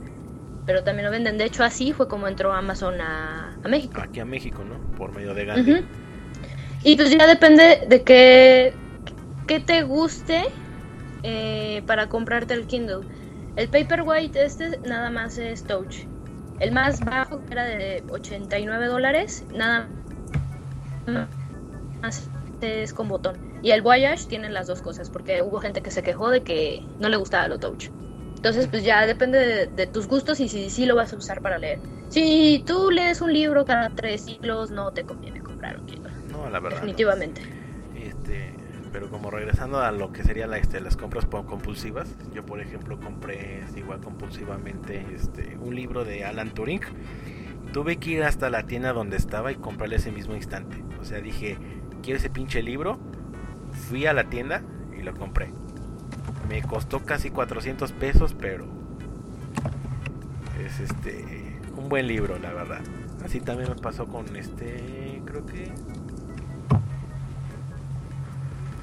pero también lo venden. De hecho, así fue como entró Amazon a, a México. Aquí a México, ¿no? Por medio de Gandhi. Y pues ya depende de qué, qué te guste eh, para comprarte el Kindle. El Paperwhite este nada más es Touch. El más bajo que era de 89 dólares, nada más es con botón. Y el Voyage tiene las dos cosas, porque hubo gente que se quejó de que no le gustaba lo Touch. Entonces, pues ya depende de, de tus gustos y si sí lo vas a usar para leer. Si tú lees un libro cada tres siglos, no te conviene comprar un Kindle. No, la verdad. Definitivamente. Pero como regresando a lo que sería la, este, las compras compulsivas, yo por ejemplo compré este, igual compulsivamente este, un libro de Alan Turing. Tuve que ir hasta la tienda donde estaba y comprarle ese mismo instante. O sea, dije, quiero ese pinche libro. Fui a la tienda y lo compré. Me costó casi 400 pesos, pero es este un buen libro, la verdad. Así también me pasó con este, creo que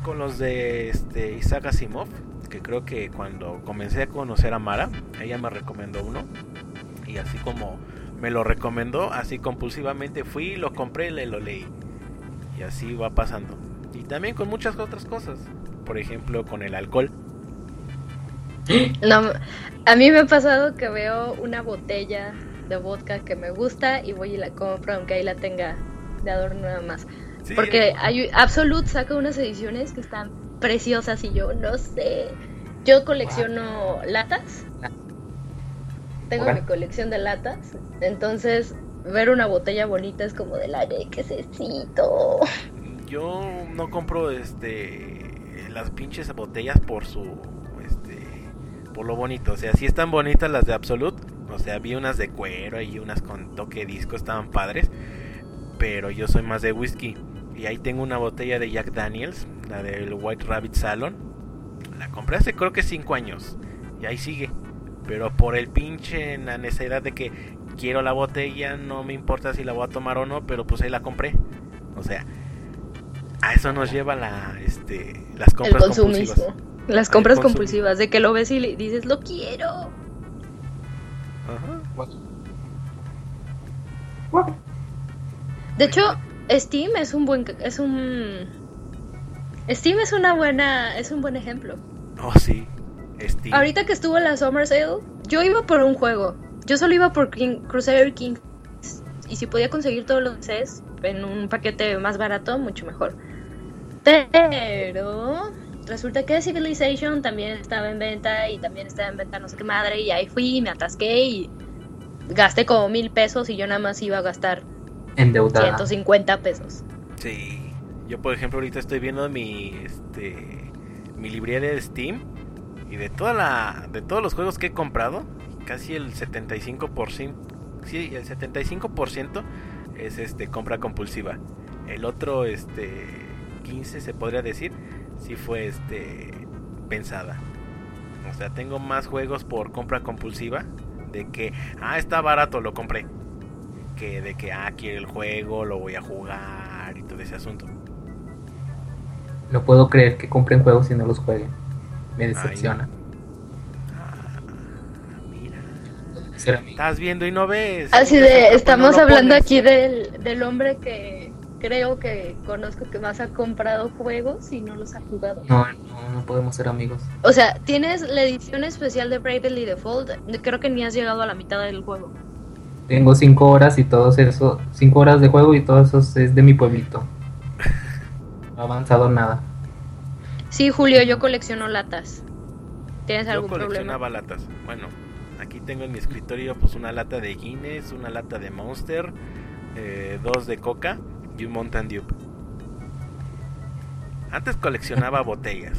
con los de este Isaac Asimov, que creo que cuando comencé a conocer a Mara, ella me recomendó uno y así como me lo recomendó, así compulsivamente fui, lo compré y lo leí. Y así va pasando. Y también con muchas otras cosas. Por ejemplo, con el alcohol. No, a mí me ha pasado que veo una botella de vodka que me gusta y voy y la compro, aunque ahí la tenga de adorno nada más. Sí, Porque hay, Absolute saca unas ediciones que están preciosas y yo no sé. Yo colecciono latas. Tengo mi colección de latas. Entonces, ver una botella bonita es como de la de que necesito. Yo no compro este las pinches botellas por su este por lo bonito, o sea, sí están bonitas las de Absolute, o sea, vi unas de cuero y unas con toque disco estaban padres, pero yo soy más de whisky y ahí tengo una botella de Jack Daniels, la del White Rabbit Salon. La compré hace creo que 5 años y ahí sigue, pero por el pinche la necesidad de que quiero la botella, no me importa si la voy a tomar o no, pero pues ahí la compré. O sea, a eso nos lleva la este las El compras consumismo. compulsivas. Las El compras compulsivas, de que lo ves y le dices, lo quiero. Ajá. De hecho, Steam es un buen es un Steam es una buena es un buen ejemplo. Oh, sí. Steam. Ahorita que estuvo en la Summer Sale, yo iba por un juego. Yo solo iba por King, Crusader King. Y si podía conseguir todos los DLCs en un paquete más barato, mucho mejor. Pero resulta que Civilization también estaba en venta y también estaba en venta no sé qué madre. Y ahí fui, me atasqué y gasté como mil pesos y yo nada más iba a gastar Endeudada. 150 pesos. Sí. Yo, por ejemplo, ahorita estoy viendo mi este mi librería de Steam y de toda la de todos los juegos que he comprado, casi el 75%, sí, el 75% es este compra compulsiva. El otro este 15 se podría decir si fue este pensada. O sea, tengo más juegos por compra compulsiva de que ah, está barato, lo compré. Que de que ah, quiero el juego, lo voy a jugar y todo ese asunto. No puedo creer que compren juegos y no los jueguen. Me decepciona. Ah, mira. Estás viendo y no ves. Así Pues de, estamos hablando pones. aquí del, del hombre que creo que conozco que más ha comprado juegos y no los ha jugado. No, no, no podemos ser amigos. O sea, tienes la edición especial de Bravely Default, creo que ni has llegado a la mitad del juego. Tengo cinco horas y todo eso, cinco horas de juego y todo eso es de mi pueblito. No ha avanzado nada. Sí, Julio, yo colecciono latas. ¿Tienes Yo algún problema? coleccionaba latas. Bueno, aquí tengo en mi escritorio pues una lata de Guinness, una lata de Monster, eh, dos de Coca y un Mountain Dew. Antes coleccionaba botellas,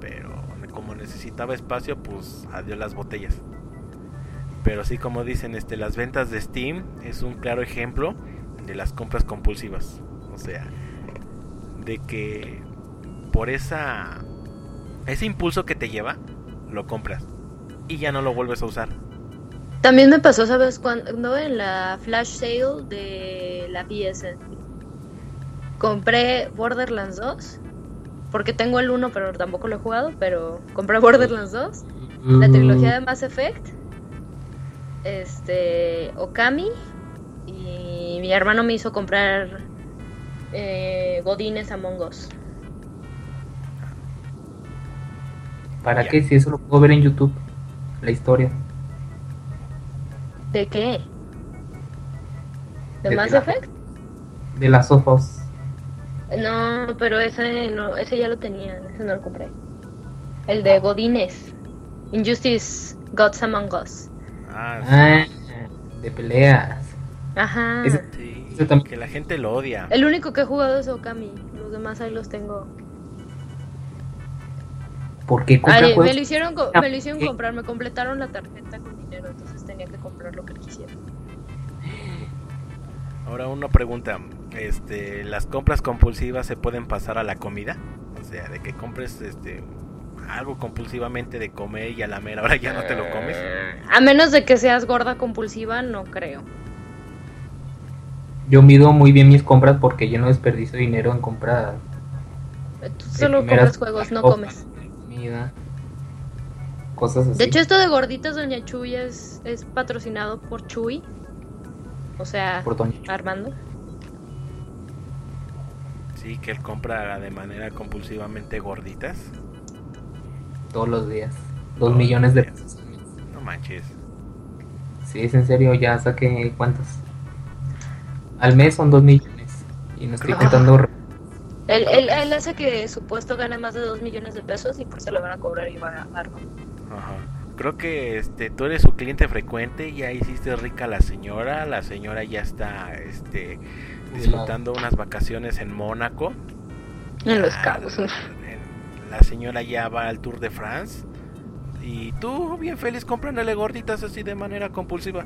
pero como necesitaba espacio, pues adiós las botellas. Pero sí, como dicen, este, las ventas de Steam es un claro ejemplo de las compras compulsivas. O sea, de que por esa ese impulso que te lleva, lo compras y ya no lo vuelves a usar. También me pasó, ¿sabes cuándo? En la flash sale de la PS. Compré Borderlands 2. Porque tengo el 1, pero tampoco lo he jugado. Pero compré Borderlands 2. La trilogía de Mass Effect. Este. Okami. Y mi hermano me hizo comprar. Eh, Godines Among Us. ¿Para qué? Si eso lo puedo ver en YouTube. La historia. ¿De qué? ¿De De Mass Effect? De las ojos. No, pero ese no, ese ya lo tenía, ese no lo compré. El de Godines. Injustice Gods Among Us. Ah, sí. Ah, de peleas. Ajá. Ese- Sí, ese también. que la gente lo odia. El único que he jugado es Okami. Los demás ahí los tengo. ¿Por qué compra Ay, me lo hicieron, co- Ah, me lo hicieron ¿qué? comprar, me completaron la tarjeta con dinero, entonces tenía que comprar lo que quisiera. Ahora una pregunta, este, las compras compulsivas se pueden pasar a la comida, o sea, de que compres este algo compulsivamente de comer y a la mera hora ya no te lo comes. A menos de que seas gorda compulsiva, no creo. Yo mido muy bien mis compras porque yo no desperdicio dinero en comprar. Tú de solo compras juegos, no comes. Comida. Cosas así. De hecho, esto de gorditas Doña Chuy es, es patrocinado por Chuy. O sea, por Doña Armando. Sí, que él compra de manera compulsivamente gorditas. Todos los días. Dos Todos millones de pesos. al mes. No manches. Sí, es en serio, ya saqué cuántos. Al mes son dos millones. Y no estoy Ah. contando. re- Él, él, él hace que su puesto gane más de 2 millones de pesos y por eso le van a cobrar y va a Armando. Ajá. Creo que este tú eres su cliente frecuente, ya hiciste rica a la señora, la señora ya está este disfrutando unas vacaciones en Mónaco. En Los Cabos. La señora ya va al Tour de France y tú bien feliz comprándole gorditas así de manera compulsiva.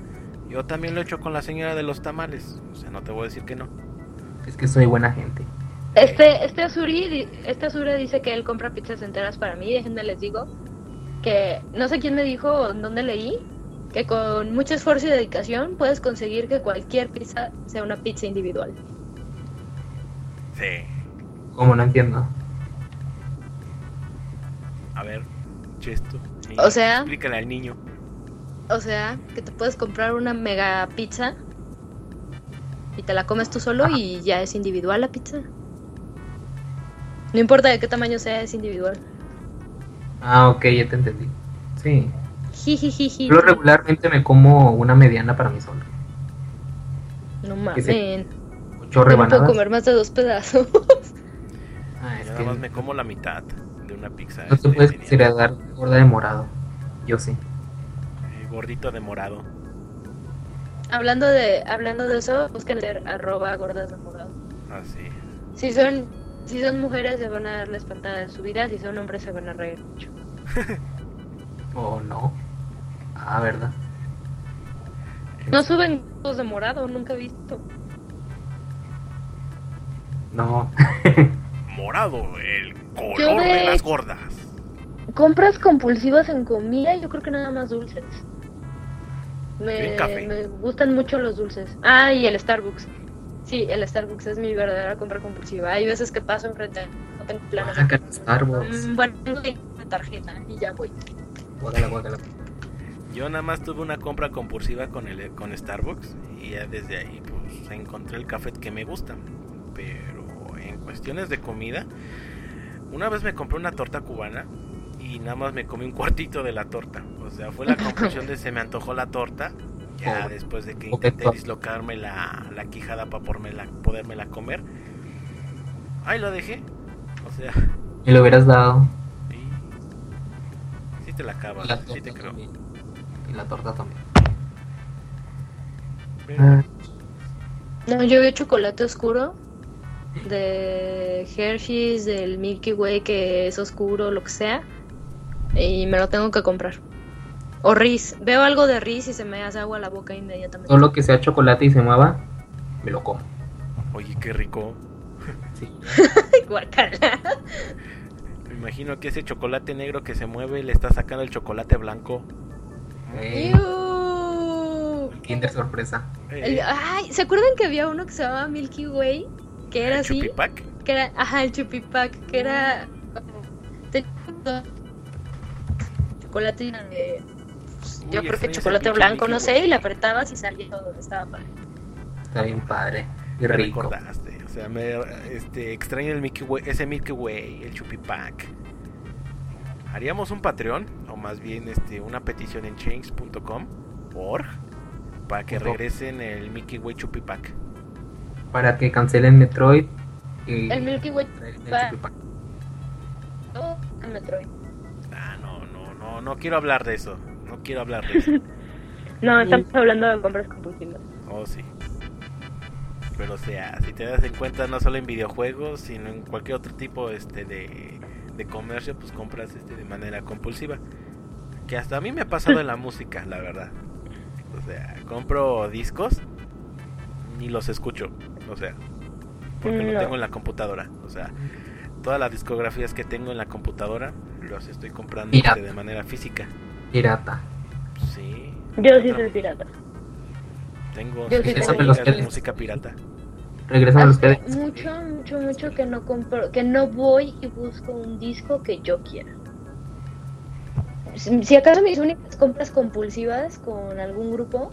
Yo también lo he hecho con la señora de los tamales, o sea, no te voy a decir que no. Es que soy buena gente. Este, este Azuri, di- este Azuri dice que él compra pizzas enteras para mí. Déjenme les digo que no sé quién me dijo o en dónde leí que con mucho esfuerzo y dedicación puedes conseguir que cualquier pizza sea una pizza individual. Sí. Como no entiendo. A ver, Chesto. O sea- explícale al niño. O sea, que te puedes comprar una mega pizza y te la comes tú solo y ya es individual la pizza. No importa de qué tamaño sea, es individual. Ah, ok, ya te entendí. Sí. Jijijiji. Yo regularmente me como una mediana para mí solo. No mames. Ocho no puedo comer más de dos pedazos. Ah, Yo nada más me como la mitad de una pizza. no te este, puedes considerar gorda de morado. Yo sí. Eh, Gordito de morado. hablando de hablando de eso, busquen leer arroba gordas de morado. Así. Si son, si son mujeres se van a dar la espantada de su vida, si son hombres se van a reír mucho. ¿O no? Ah, ¿verdad? No suben fotos de morado, nunca he visto. No. Morado, el color de de- las gordas. Compras compulsivas en comida, yo creo que nada más dulces. Me, en café. me gustan mucho los dulces. Ah, y el Starbucks. Sí, el Starbucks es mi verdadera compra compulsiva. Hay veces que paso enfrente, no tengo planes. Starbucks. Mm, Bueno, tengo una tarjeta y ya voy. Guácala, guácala. Yo nada más tuve una compra compulsiva con el con Starbucks y ya desde ahí pues encontré el café que me gusta. Pero cuestiones de comida, una vez me compré una torta cubana y nada más me comí un cuartito de la torta. O sea, fue la conclusión de se me antojó la torta. Ya después de que intenté dislocarme la, la quijada para podérmela comer. Ahí lo dejé. O sea, Y lo hubieras dado. sí, sí te la acabas, La sí torta te creo. también. Y la torta también. Pero- No, yo vi chocolate oscuro de Hershey's, del Milky Way que es oscuro, lo que sea, y me lo tengo que comprar. O Riz, veo algo de Riz y se me hace agua a la boca inmediatamente. Todo lo que sea chocolate y se mueva, me lo como. Oye, qué rico. Sí. Guacala. Me imagino que ese chocolate negro que se mueve le está sacando el chocolate blanco. Eh. Kinder sorpresa. El- Eh, ay, ¿se acuerdan que había uno que se llamaba Milky Way? Que era ¿el así, chupipac? que era, ajá, el chupipac, que era tenía chocolate eh, pues, Uy, yo creo que chocolate blanco, no sé, y le apretabas y salía todo, estaba padre. Está bien padre. Y Me rico. recordaste. O sea, me este, extraño el Milky Way, ese Milky Way, el chupipac. Haríamos un Patreon, o más bien este, una petición en change.com org para que regresen el Milky Way chupipac. Para que cancelen Metroid. Y El Milky Way oh, Metroid. Ah, no, no, no, no quiero hablar de eso. No quiero hablar de eso. No, estamos hablando de compras compulsivas. Oh, sí. Pero o sea, si te das en cuenta no solo en videojuegos, sino en cualquier otro tipo este de, de comercio, pues compras este de manera compulsiva. Que hasta a mí me ha pasado en la música, la verdad. O sea, compro discos ni los escucho, o sea, porque lo No. tengo en la computadora, o sea, todas las discografías que tengo en la computadora los estoy comprando Mira. este, de manera física. Pirata. Sí. Yo sí soy pirata. Tengo Yo sí los de música pirata. Regresan a los mucho, mucho, mucho que no compro, que no voy y busco un disco que yo quiera. Si si acaso mis únicas compras compulsivas con algún grupo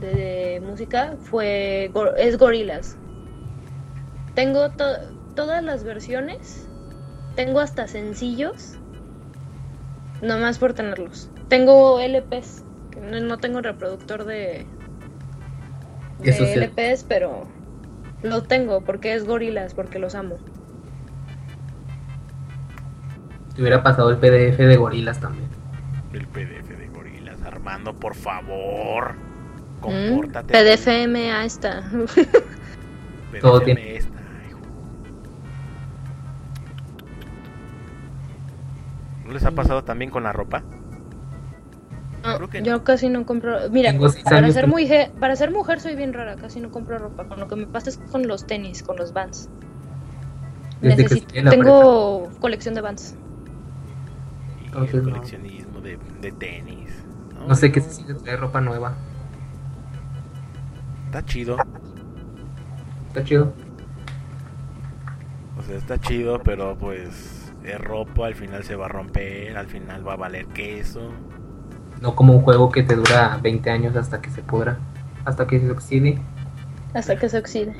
de, de música fue Gor- es Gorilas. Tengo to- todas las versiones, tengo hasta sencillos, nomás por tenerlos. Tengo LPs, que no, no tengo reproductor de, de Eso sí. LPs, pero lo tengo porque es Gorilas, porque los amo. Te hubiera pasado el PDF de gorilas también. El PDF de gorilas. Armando, por favor. Mm, Compórtate. PDFMA está. PDFme Todo tiene- esta, hijo. ¿No les ha pasado también con la ropa? No, yo casi no compro. Mira, para ser, muy je- para ser mujer soy bien rara, casi no compro ropa. Con lo que me pasa es con los tenis, con los vans. Desde Necesito- tengo colección de vans. Y el no. coleccionismo de, de tenis. No sé qué se siente traer ropa nueva. Está chido. Está chido. O sea, está chido, pero pues es ropa, al final se va a romper, al final va a valer queso. No como un juego que te dura 20 años hasta que se pudra. Hasta que se oxide. Hasta que se oxide.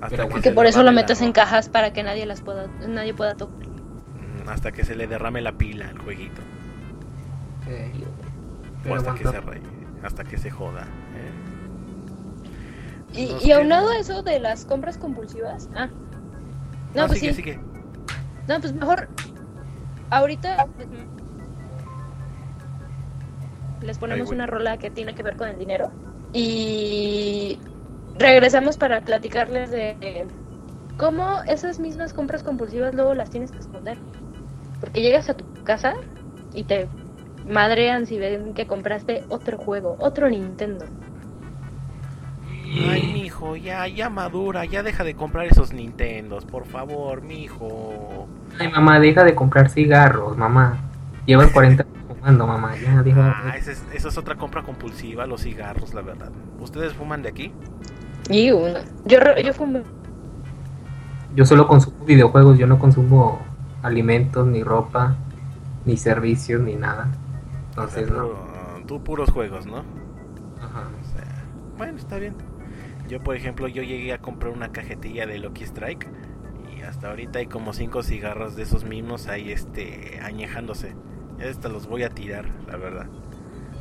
Hasta que que por eso lo la metes en cajas para que nadie las pueda, nadie pueda tocar. Mm, Hasta que se le derrame la pila al jueguito. Eh, O hasta que se re- hasta que se joda. Y, Nos y aunado queda- a eso de las compras compulsivas. Ah. No, No, pues sigue, sí. sigue. No, pues mejor. Ahorita. Les ponemos una rola que tiene que ver con el dinero. Y. Regresamos para platicarles de cómo esas mismas compras compulsivas luego las tienes que esconder. Porque llegas a tu casa y te madrean si ven que compraste otro juego, otro Nintendo. Ay, mijo, ya, ya madura, ya deja de comprar esos Nintendos, por favor, mijo. Ay, mamá, deja de comprar cigarros, mamá. Llevas 40 años fumando, mamá. Ya, deja. Ah, esa es, esa es otra compra compulsiva, los cigarros, la verdad. ¿Ustedes fuman de aquí? Y uno. Yo, re- yo fumé. Yo solo consumo videojuegos, yo no consumo alimentos, ni ropa, ni servicios, ni nada. Entonces, no. Tú, tú puros juegos, ¿no? Ajá. O sea, bueno, está bien. Yo, por ejemplo, yo llegué a comprar una cajetilla de Lucky Strike y hasta ahorita hay como cinco cigarros de esos mismos ahí, este, añejándose. Ya hasta los voy a tirar, la verdad.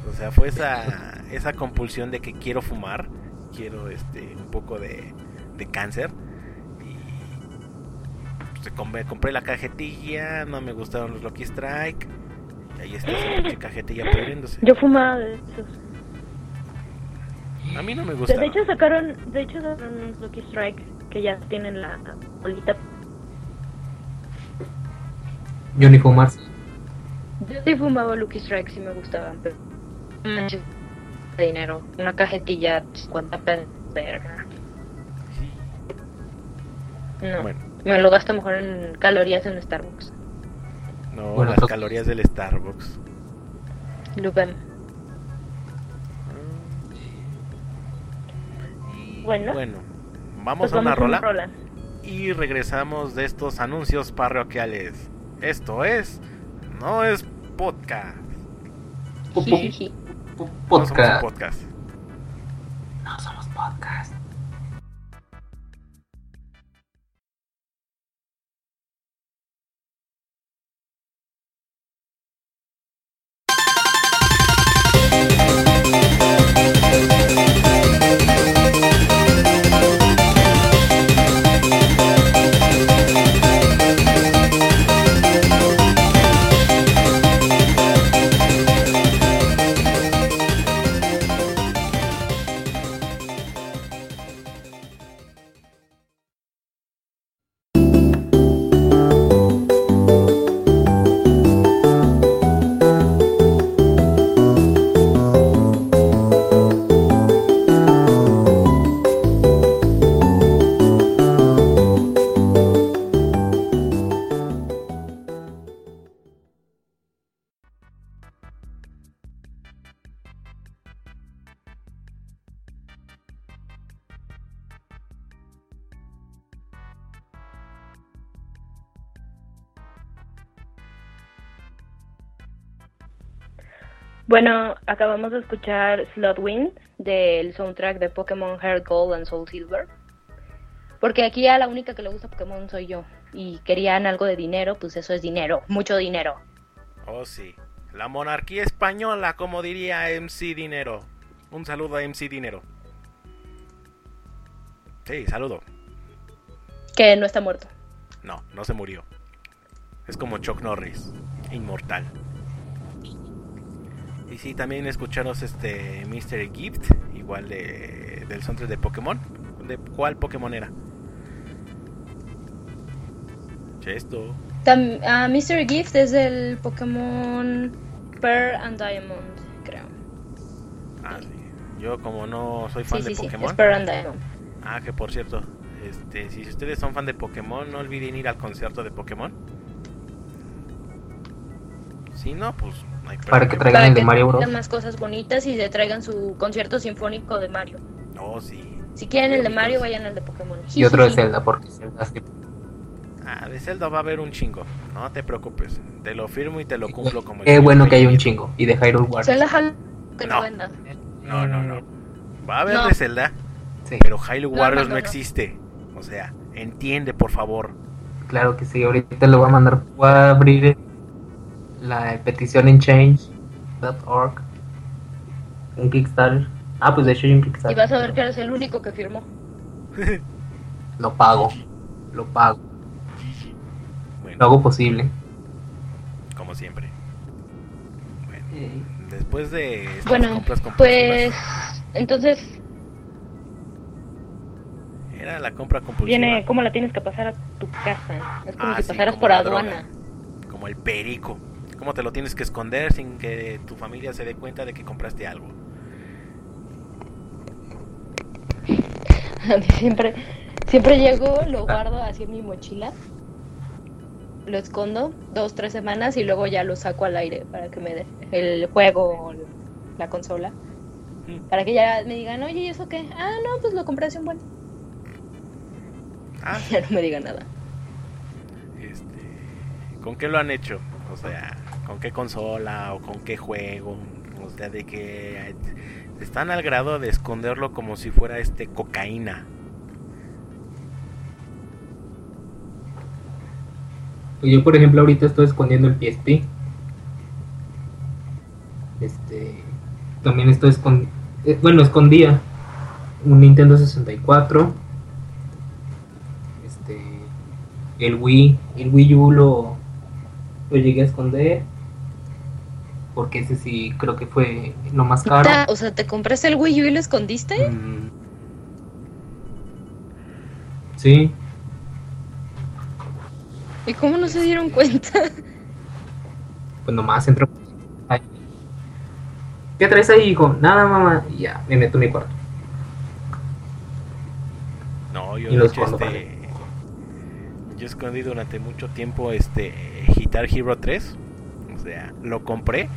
O sea, fue esa, esa compulsión de que quiero fumar, quiero, este, un poco de, de cáncer y pues, compré, compré la cajetilla, no me gustaron los Lucky Strike y ahí está esa cajetilla pudriéndose. Yo fumaba de esos. A mí no me De, gusta. de hecho sacaron, de hecho sacaron unos Lucky Strike que ya tienen la bolita. Yo ni fumar. Yo sí fumaba Lucky Strike, sí me gustaban, pero. De dinero. Una cajetilla, 50 pesos. verga. No. Bueno, Me lo gasto mejor en calorías en Starbucks. no, Bueno, las calorías del Starbucks. Lupen. Bueno. bueno, vamos Pues a una vamos rola, rola. y regresamos de estos anuncios parroquiales. Esto es, no es podcast. Po- po- Jijiji. po- No somos un Podcast. podcast. No somos podcast. Bueno, acabamos de escuchar Slotwind del soundtrack de Pokémon Heart Gold and Soul Silver. Porque aquí a la única que le gusta Pokémon soy yo. Y querían algo de dinero, pues eso es dinero. Mucho dinero. Oh, sí. La monarquía española, como diría MC Dinero. Un saludo a MC Dinero. Sí, saludo. Que no está muerto. No, no se murió. Es como Chuck Norris, inmortal. Sí, también escucharos este Mr. Gift, igual de, del soundtrack de Pokémon. ¿De cuál Pokémon era? Chesto. Mr. Gift es del Pokémon Pearl and Diamond, creo. Ah, sí. Yo como no soy fan Sí, de sí, sí. Es Pokémon. Pearl and Diamond. Ah, que por cierto, este, si ustedes son fan de Pokémon, no olviden ir al concierto de Pokémon. Si no, pues no Para que traigan Para el de que Mario Bros. más cosas bonitas y se traigan su concierto sinfónico de Mario. Oh, sí. Si quieren el de Mario, Bonitos. vayan al de Pokémon. Y otro de. Zelda, porque Zelda sí. Ah, de Zelda va a haber un chingo. No te preocupes. Te lo firmo y te lo cumplo como Qué bueno que hay un chingo. Y de Hyrule Warriors. Zelda que no, No. No, no, no. Va a haber No. de Zelda. Sí, Pero Hyrule No, Warriors no, no no. existe. O sea, entiende, por favor. claro que sí. Ahorita lo voy a mandar. Voy a abrir la petición en change.org. Un Kickstarter. Ah, pues de hecho hay un Y Kickstarter. vas a ver que eres el único que firmó. Lo pago. Lo pago. Lo hago posible. como siempre. Bueno, después de estas Bueno, compras pues entonces era la compra compulsiva. viene cómo la tienes que pasar a tu casa. Es como Ah, si sí, pasaras como por aduana. droga. Como el perico. ¿Cómo te lo tienes que esconder sin que tu familia se dé cuenta de que compraste algo? Siempre, siempre llego, lo guardo así en mi mochila, lo escondo dos, tres semanas y luego ya lo saco al aire para que me dé el juego o la consola. Para que ya me digan, oye, ¿y eso qué? Ah, no, pues lo compré hace un buen. Ah, Ya no me digan nada. este, ¿con qué lo han hecho? O sea, ¿con qué consola o con qué juego? O sea, de que están al grado de esconderlo como si fuera este cocaína. Yo, por ejemplo, ahorita estoy escondiendo el PSP. Este. También estoy escondiendo. bueno, escondía un Nintendo 64. Este. El Wii. El Wii U lo. Lo llegué a esconder. Porque ese sí creo que fue lo más caro. O sea, ¿te compraste el Wii U y lo escondiste? Mm. Sí. ¿Y cómo no se dieron cuenta? Pues nomás entro. Ay. ¿Qué traes ahí, hijo? Nada, mamá. Y ya, me meto en mi cuarto. No, yo Y los cuando este, yo escondí durante mucho tiempo este Guitar Hero 3. O sea, lo compré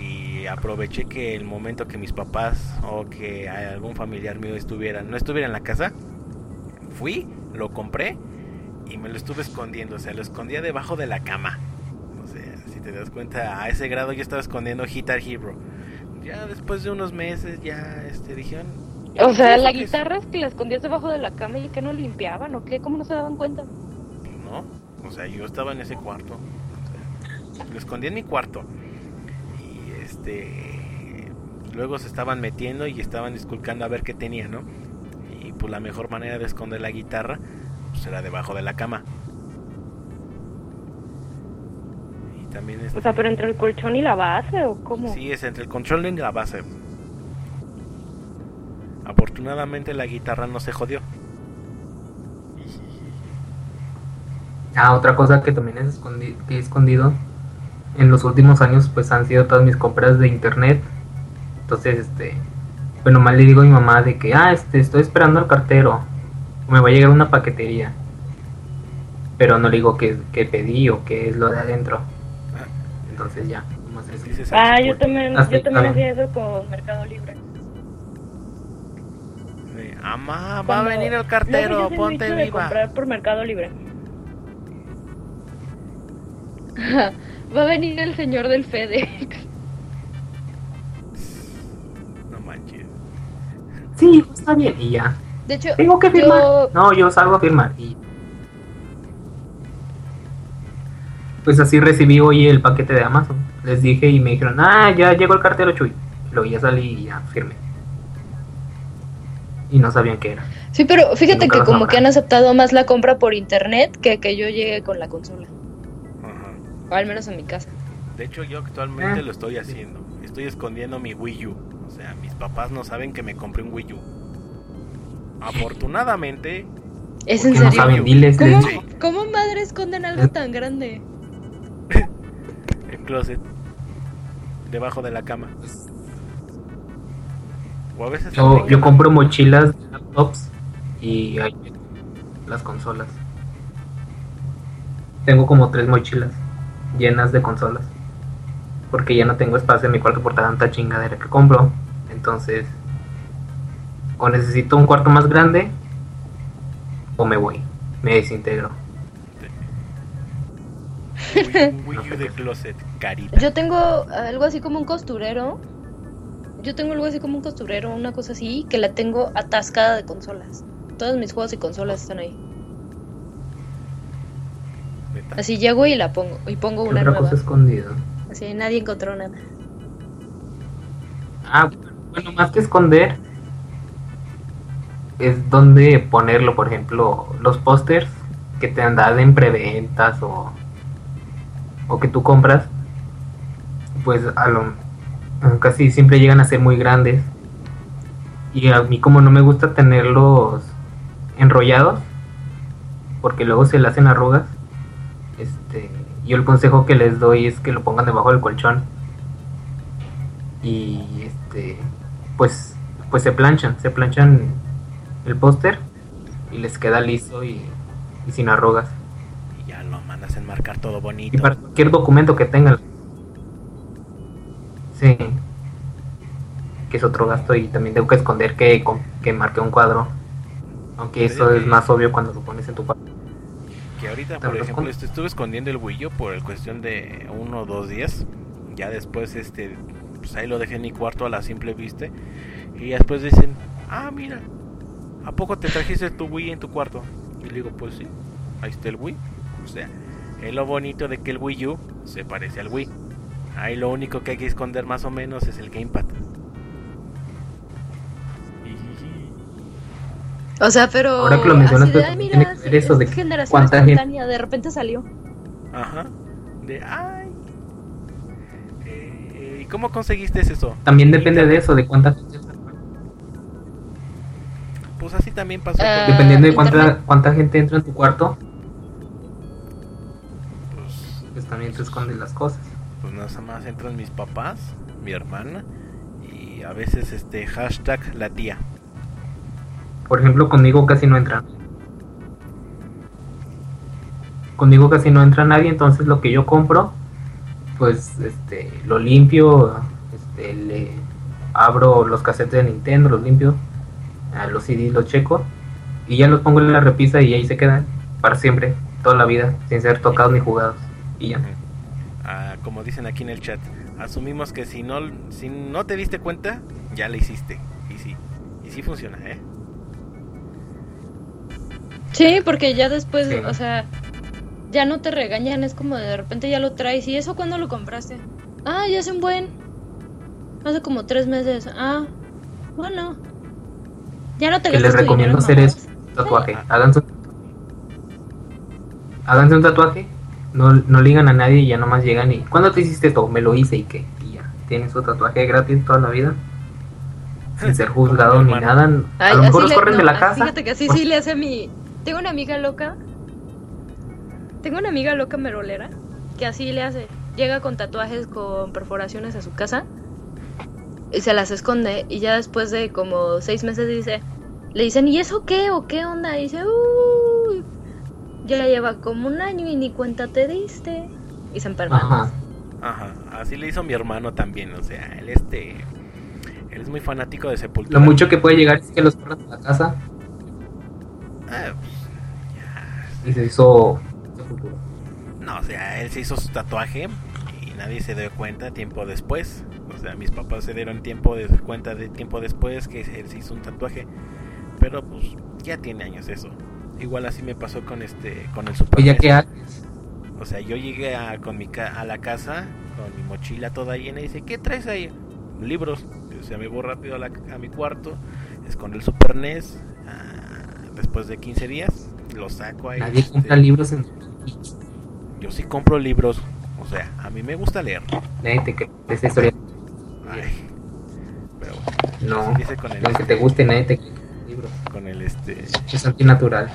y aproveché que el momento que mis papás o que algún familiar mío estuviera, no estuviera en la casa, fui, lo compré y me lo estuve escondiendo, o sea, lo escondía debajo de la cama. O sea, si te das cuenta, a ese grado yo estaba escondiendo Guitar Hero. Ya después de unos meses ya este dijeron, O sea, "¿Eso la qué es?". guitarra es que la escondías debajo de la cama y que no limpiaban o qué, ¿cómo no se daban cuenta? No, o sea, yo estaba en ese cuarto. Lo escondí en mi cuarto. Y este. Luego se estaban metiendo y estaban disculcando a ver qué tenía, ¿no? Y pues la mejor manera de esconder la guitarra pues era debajo de la cama. Y también este, O sea, pero entre el colchón y la base o cómo? Sí, es entre el control y la base. Afortunadamente la guitarra no se jodió. Ah, otra cosa que también es escondi- que he escondido en los últimos años, pues han sido todas mis compras de internet. Entonces, este, pues nomás le digo a mi mamá de que, ah, este, estoy esperando al cartero. Me va a llegar una paquetería. Pero no le digo qué, qué pedí o qué es lo de adentro. Entonces ya, nomás eso. Ah, "Ay, yo también, Así, yo también hacía eso con Mercado Libre. Eh, Amá, va a venir el cartero, yo soy ponte viva. comprar por Mercado Libre. Va a venir el señor del FedEx. No manches. Sí, pues, está bien. Y ya. De hecho, Tengo que firmar. yo, No, yo salgo a firmar. Y... Pues así recibí hoy el paquete de Amazon. Les dije y me dijeron, ah, ya llegó el cartero, Chuy. Luego ya salí y ya firmé. Y no sabían qué era. sí, pero fíjate que como nombran. que han aceptado más la compra por internet que que yo llegue con la consola. O al menos en mi casa. De hecho, yo actualmente Ah. lo estoy haciendo. Estoy escondiendo mi Wii U. O sea, mis papás no saben que me compré un Wii U. Afortunadamente, ¿Es ¿Por en no serio? saben? Diles, ¿Cómo, Sí. ¿Cómo madre esconden algo tan grande? el closet debajo de la cama. O a veces Yo, compro mochilas, laptops y las consolas. Tengo como tres mochilas llenas de consolas. Porque ya no tengo espacio en mi cuarto por tanta chingadera que compro. Entonces, o necesito un cuarto más grande o me voy, me desintegro. Wii, un Wii U de closet, carita. Yo tengo algo así como un costurero. yo tengo algo así como un costurero, una cosa así, que la tengo atascada de consolas. Todos mis juegos y consolas están ahí. Así llego y la pongo, y pongo ¿Qué una otra nueva. cosa escondida? Así nadie encontró nada. Ah, bueno, más que esconder, es donde ponerlo, por ejemplo, los pósters que te dan en preventas o, o que tú compras, pues a lo, casi siempre llegan a ser muy grandes. Y a mí como no me gusta tenerlos enrollados, porque luego se le hacen arrugas, este, yo el consejo que les doy es que lo pongan debajo del colchón y este pues pues se planchan se planchan el póster y les queda liso y, y sin arrugas. Y ya lo mandas a enmarcar todo y bonito. para cualquier documento que tengan. Sí. Que es otro gasto y también tengo que esconder que que marqué un cuadro. Aunque eso es más obvio cuando lo pones en tu cuadro Que ahorita, por lo ejemplo, estuve escondiendo el Wii U por el cuestión de uno o dos días. Ya después, este, pues ahí lo dejé en mi cuarto a la simple vista. Y después dicen, ah, mira, ¿a poco te trajiste tu Wii en tu cuarto? Y le digo, pues sí, ahí está el Wii. O sea, es lo bonito de que el Wii U se parece al Wii. Ahí lo único que hay que esconder más o menos es el Gamepad. O sea, pero. Ahora que lo mencionas, así de, pues, "Ay, tiene que ver eso es de generación cuánta gente- espontánea, de repente salió. Ajá. De, ay. Eh, ¿Y cómo conseguiste eso? también depende de eso de cuánta gente Pues así también pasó Ah, con- dependiendo de cuánta cuánta gente entra en tu cuarto pues, pues también te escondes las cosas pues nada más entran mis papás, mi hermana y a veces este hashtag la tía. Por ejemplo, conmigo casi no entra. Conmigo casi no entra nadie, entonces lo que yo compro, pues este, lo limpio, este, le abro los cassettes de Nintendo, los limpio, los CDs los checo y ya los pongo en la repisa y ahí se quedan para siempre, toda la vida, sin ser tocados ni jugados. Y ya. Ah, como dicen aquí en el chat, asumimos que si no si no te diste cuenta, ya la hiciste. Y sí, y sí funciona, ¿eh? Sí, porque ya después, Sí. o sea, ya no te regañan, es como de repente ya lo traes. ¿Y eso cuándo lo compraste? Ah, ya hace un buen. Hace como tres meses. Ah, bueno. Ya no te Que les recomiendo hacer es tatuaje. Háganse, háganse un tatuaje, no, no ligan a nadie y ya nomás llegan y ¿cuándo te hiciste esto? Me lo hice y qué. Y ya, tienen su tatuaje gratis toda la vida. Sin ser juzgado ni nada. Ay, a lo mejor los le- corren de la casa. Fíjate que así sí le hace a mi. Tengo una amiga loca. Tengo una amiga loca merolera que así le hace. Llega con tatuajes con perforaciones a su casa y se las esconde. Y ya después de como seis meses dice: Le dicen, ¿y eso qué? ¿O qué onda? Y dice: Uy, ya lleva como un año y ni cuenta te diste. Y se enferma. Ajá. Ajá, así le hizo mi hermano también, o sea, él este él es muy fanático de Sepultura. Lo mucho que puede llegar es que los corran de la casa Ah, y se hizo. No, o sea, él se hizo su tatuaje y nadie se dio cuenta tiempo después. O sea, mis papás se dieron tiempo de cuenta de tiempo después que él se hizo un tatuaje. Pero pues ya tiene años eso. Igual así me pasó con este con el Super. O sea, yo llegué a, con mi ca- a la casa con mi mochila toda llena y dice, ¿qué traes ahí? Libros. O sea, me voy rápido a, la- a mi cuarto, escondo el Super NES. ah, después de 15 días, lo saco ahí. Nadie este, compra libros en yo sí compro libros. O sea, a mí me gusta leer. Nadie te cree esa historia. Ay, pero bueno, No, dice con el, aunque te guste, nadie te cree libros. con el este Es antinatural.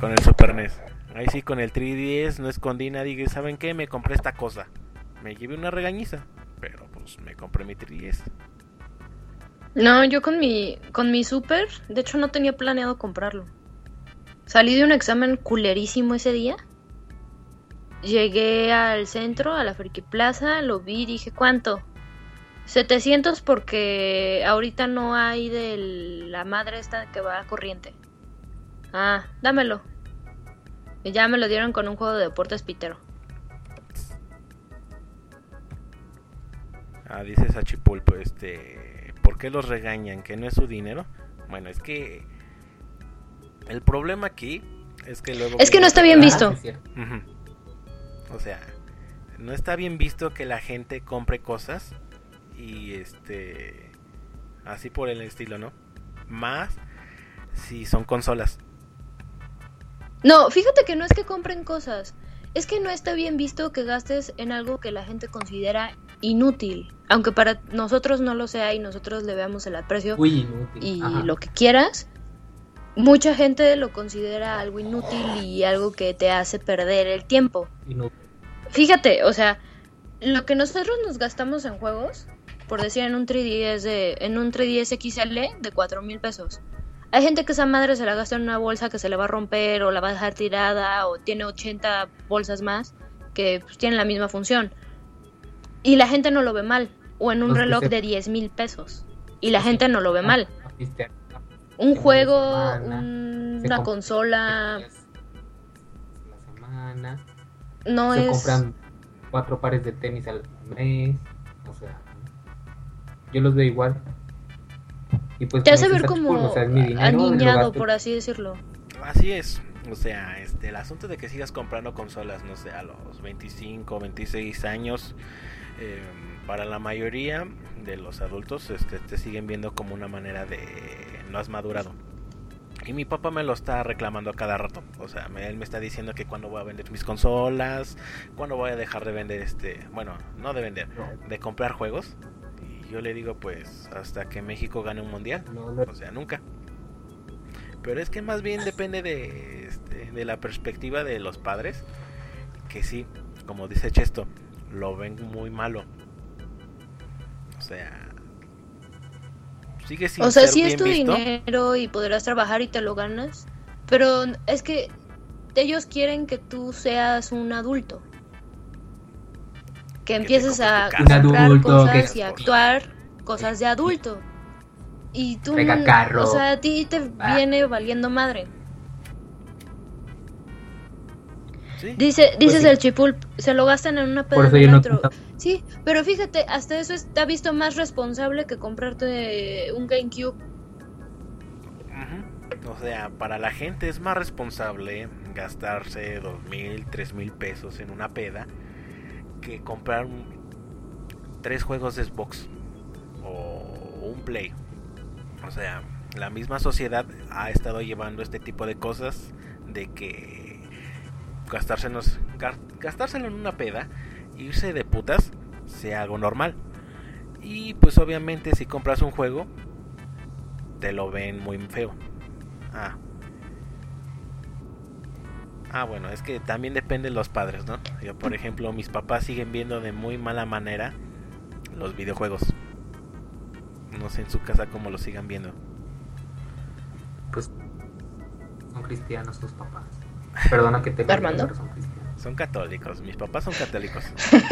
con el Super NES. Ahí sí con el 3DS no escondí nada y ¿saben qué? Me compré esta cosa. Me llevé una regañiza, pero pues me compré mi 3DS. No, yo con mi, con mi super, de hecho no tenía planeado comprarlo. Salí de un examen culerísimo ese día. Llegué al centro, a la Friki Plaza, lo vi y dije, ¿cuánto? 700 porque ahorita no hay de la madre esta que va a corriente. Ah, dámelo. Y ya me lo dieron con un juego de deportes pitero. Ah, dice Sachipulpo, este por qué los regañan, que no es su dinero. Bueno, es que el problema aquí es que luego... Es que no está bien visto. O sea, no está bien visto que la gente compre cosas y este así por el estilo, ¿no? Más si son consolas. No, fíjate que no es que compren cosas. Es que no está bien visto que gastes en algo que la gente considera inútil. Aunque para nosotros no lo sea y nosotros le veamos el aprecio Muy inútil. y Ajá. lo que quieras, mucha gente lo considera algo inútil y algo que te hace perder el tiempo. Inútil. Fíjate, o sea, lo que nosotros nos gastamos en juegos, por decir en un 3DS de, en un 3DS XL de cuatro mil pesos. Hay gente que esa madre se la gasta en una bolsa que se le va a romper o la va a dejar tirada o tiene 80 bolsas más que pues, tienen la misma función. Y la gente no lo ve mal. O en un reloj de 10 mil pesos. Y la gente no lo ve Ah, mal. a pistear. Un juego, semana, un- se una consola, La semana. no se es... compran cuatro pares de tenis al mes. O sea, yo los veo igual. Y pues Te como hace ver como pues, o sea, es mi dinero, lo aniñado, por así decirlo. Así es. O sea, este, el asunto de que sigas comprando consolas, no sé, a los 25, 26 años, eh, para la mayoría de los adultos este, te siguen viendo como una manera de no has madurado. Y mi papá me lo está reclamando a cada rato. O sea, me- él me está diciendo que cuando voy a vender mis consolas, cuando voy a dejar de vender este, bueno, no de vender, de comprar juegos. Y yo le digo, pues, hasta que México gane un mundial. O sea, nunca. Pero es que más bien depende de, este, de la perspectiva de los padres. Que sí, como dice Chesto, lo ven muy malo. O sea, sigue sin O sea, ser sí es tu visto. dinero y podrás trabajar y te lo ganas, pero es que ellos quieren que tú seas un adulto. Que empieces a comprar adulto, cosas que- y actuar cosas de adulto. Y tú, carro. o sea, a ti te Ah. viene valiendo madre. Sí, Dice, dices sí. el chipul, se lo gastan en una peda Sí, pero fíjate, hasta eso está visto más responsable que comprarte un GameCube. O sea, para la gente es más responsable gastarse dos mil, tres mil pesos en una peda que comprar tres juegos de Xbox o un Play. O sea, la misma sociedad ha estado llevando este tipo de cosas de que gastárselos, ga- gastárselo en una peda, irse de putas, sea algo normal. Y pues obviamente si compras un juego, te lo ven muy feo. Ah. Ah, bueno, es que también depende de los padres, ¿no? Yo, por ejemplo, mis papás siguen viendo de muy mala manera los videojuegos. No sé en su casa cómo lo sigan viendo. Pues son cristianos tus papás. Perdona que te Armando. pero son cristianos. Son católicos, mis papás son católicos.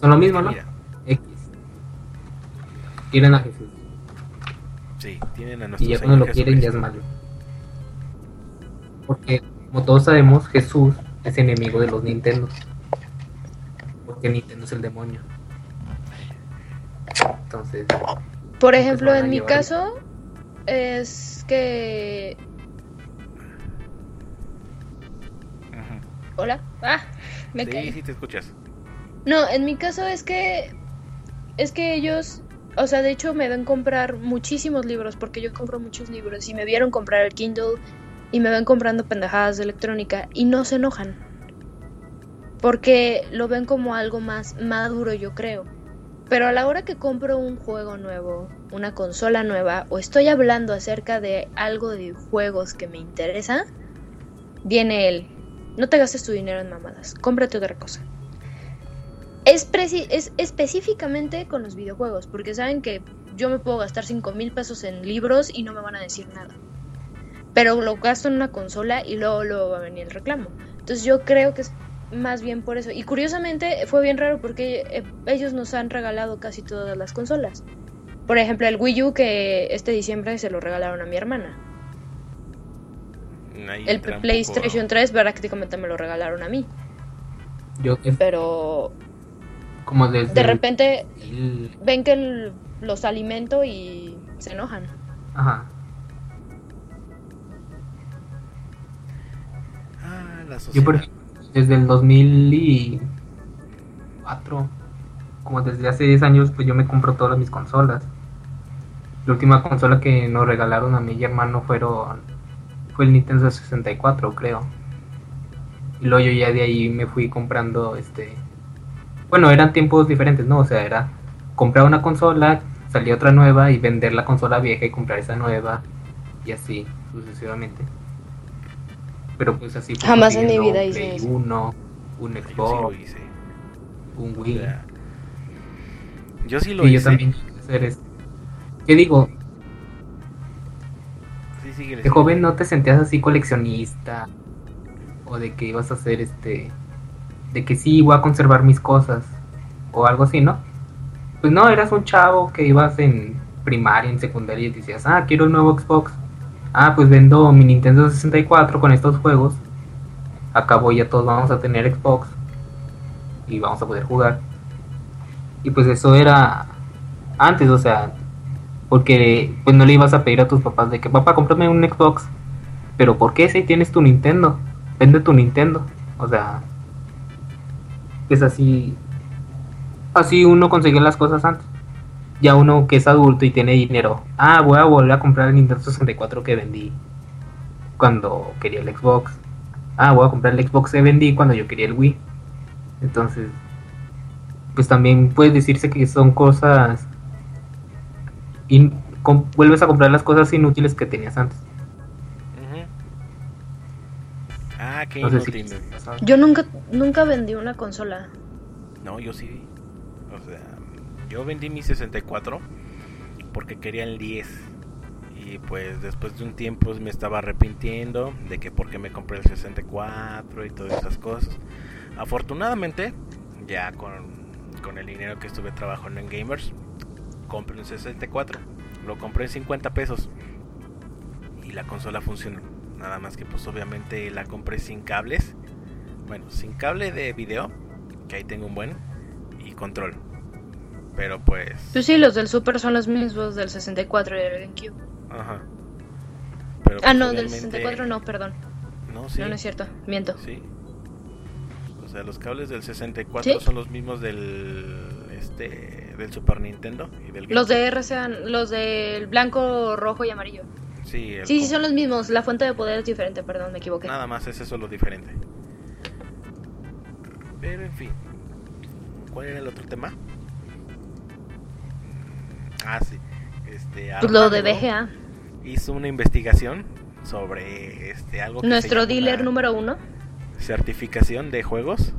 Son lo mismo, ¿no? Mira, X. Quieren a Jesús. sí, tienen a nuestro Y ya cuando lo quieren ya es malo. Porque, como todos sabemos, Jesús es enemigo de los Nintendo. Porque Nintendo es el demonio. Entonces, Por Pues ejemplo, en mi caso es que... Hola. Ah, me Sí, caí. sí te escuchas. No, en mi caso es que es que ellos, o sea, de hecho me ven comprar muchísimos libros porque yo compro muchos libros y me vieron comprar el Kindle y me ven comprando pendejadas de electrónica y no se enojan. Porque lo ven como algo más maduro, yo creo. Pero a la hora que compro un juego nuevo, una consola nueva o estoy hablando acerca de algo de juegos que me interesa, viene él. No te gastes tu dinero en mamadas, cómprate otra cosa. Es, es específicamente con los videojuegos, porque saben que yo me puedo gastar 5 mil pesos en libros y no me van a decir nada. Pero lo gasto en una consola y luego, luego va a venir el reclamo. Entonces yo creo que es más bien por eso. Y curiosamente fue bien raro porque eh, ellos nos han regalado casi todas las consolas. Por ejemplo, el Wii U que este diciembre se lo regalaron a mi hermana. Ahí El PlayStation poco- 3 prácticamente me lo regalaron a mí. yo que Pero Como desde De repente el- ven que el- los alimento y se enojan. Ajá. Ah, la Yo por sociedad. ejemplo, desde el 2004, como desde hace 10 años, pues yo me compro todas mis consolas. La última consola que nos regalaron a mí y hermano fueron fue el Nintendo 64, creo. Y luego yo ya de ahí me fui comprando este bueno, eran tiempos diferentes, ¿no? O sea, era comprar una consola, salir otra nueva y vender la consola vieja y comprar esa nueva y así sucesivamente. Pero pues así fue Jamás en mi vida hice Play eso. 1, un Yo sí Xbox, lo hice. un O Wii. sea, yo sí lo y yo hice. también quise hacer eso. ¿Qué digo? Síguele, De joven no te sentías así coleccionista o de que ibas a hacer este de que sí voy a conservar mis cosas o algo así, ¿no? Pues no, eras un chavo que ibas en primaria, en secundaria y decías, "Ah, quiero el nuevo Xbox." Ah, pues vendo mi Nintendo 64 con estos juegos. Acabo ya todos vamos a tener Xbox y vamos a poder jugar. Y pues eso era antes, o sea, porque pues no le ibas a pedir a tus papás de que papá cómprame un Xbox. Pero ¿por qué si tienes tu Nintendo? Vende tu Nintendo. O sea, es así. Así uno consigue las cosas antes. Ya uno que es adulto y tiene dinero. Ah, voy a volver a comprar el Nintendo 64 que vendí cuando quería el Xbox. Ah, voy a comprar el Xbox que vendí cuando yo quería el Wii. Entonces, pues también puede decirse que son cosas y com- vuelves a comprar las cosas inútiles que tenías antes. Ah, qué No si. Yo nunca, nunca vendí una consola. No, yo sí. O sea, yo vendí mi 64 porque quería el 10. Y pues después de un tiempo me estaba arrepintiendo de que por qué me compré el 64 y todas esas cosas. Afortunadamente, ya con, con el dinero que estuve trabajando en Gamers, compré un 64. Lo compré en 50 pesos. Y la consola funcionó. Nada más que pues obviamente la compré sin cables. Bueno, sin cable de video, que ahí tengo un buen, y control. Pero pues... Pues sí, los del Super son los mismos del 64 y del GameCube. Ajá. Pero, Ah, pues, no, del obviamente- 64 no, perdón. No, sí. No, no es cierto, miento. Sí. O sea, los cables del 64 ¿Sí? son los mismos del este del Super Nintendo y del Los de R sean los del blanco, rojo y amarillo. Sí, el Sí, son los mismos. La fuente de poder es diferente, perdón, me equivoqué. Nada más es eso lo diferente. Pero en fin. ¿Cuál era el otro tema? Ah, sí. Este, Pues lo de BGA. Hizo una investigación sobre este algo que se Nuestro llama dealer número uno. certificación de juegos.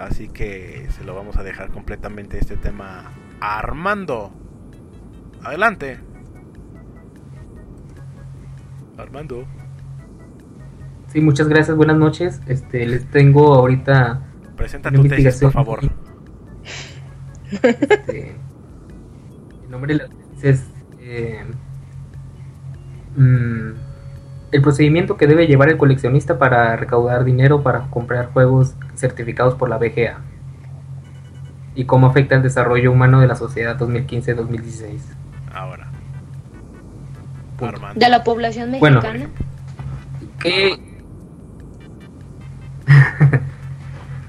Así que se lo vamos a dejar completamente este tema a Armando. Adelante. Armando. Sí, muchas gracias, buenas noches. Este, les tengo ahorita Presenta una tu tesis, por favor. Este, el nombre de la tesis es eh, mm, el procedimiento que debe llevar el coleccionista para recaudar dinero para comprar juegos certificados por la BGA y cómo afecta el desarrollo humano de la sociedad 2015-2016. Ahora. De la población Bueno. mexicana. ¿Qué,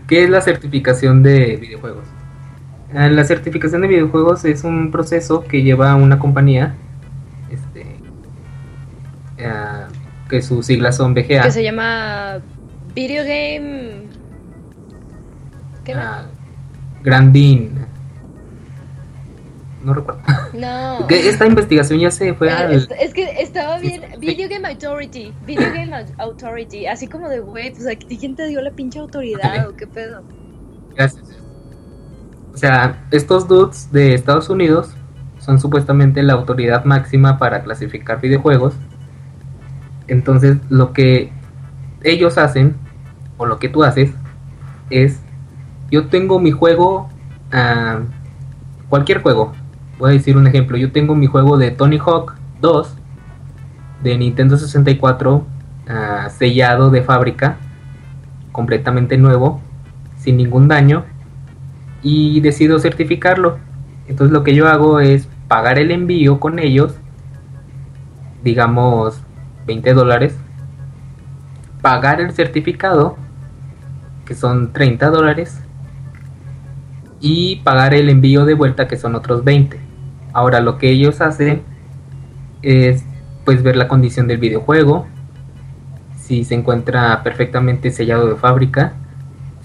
¿Qué es la certificación de videojuegos? Eh, La certificación de videojuegos es un proceso que lleva una compañía, este, eh, que sus siglas son BGA, Que se llama Video Game. ¿Qué ah, Grandin. No recuerdo. No. Que esta investigación ya se fue Eh, al... es, que estaba bien. Video Game Authority. Video Game Authority. Así como de, güey, pues aquí quién te dio la pinche autoridad o qué pedo. Gracias. O sea, estos dudes de Estados Unidos son supuestamente la autoridad máxima para clasificar videojuegos. Entonces, lo que ellos hacen, o lo que tú haces, es, yo tengo mi juego, ah, cualquier juego. Voy a decir un ejemplo, yo tengo mi juego de Tony Hawk 2 de Nintendo 64 ah, sellado de fábrica, completamente nuevo, sin ningún daño y decido certificarlo. Entonces lo que yo hago es pagar el envío con ellos, digamos 20 dólares, pagar el certificado, que son 30 dólares, y pagar el envío de vuelta, que son otros 20. Ahora lo que ellos hacen es pues ver la condición del videojuego, si se encuentra perfectamente sellado de fábrica,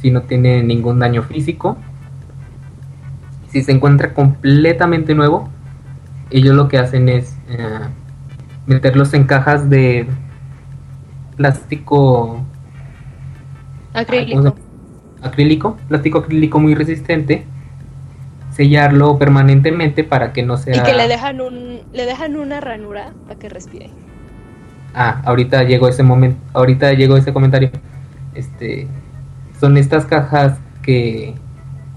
si no tiene ningún daño físico, si se encuentra completamente nuevo, ellos lo que hacen es eh, meterlos en cajas de plástico Acrílico. acrílico, plástico acrílico muy resistente, sellarlo permanentemente para que no sea Y que le dejan un le dejan una ranura para que respire. Ah, ahorita llegó ese momento, ahorita llegó ese comentario. Este son estas cajas que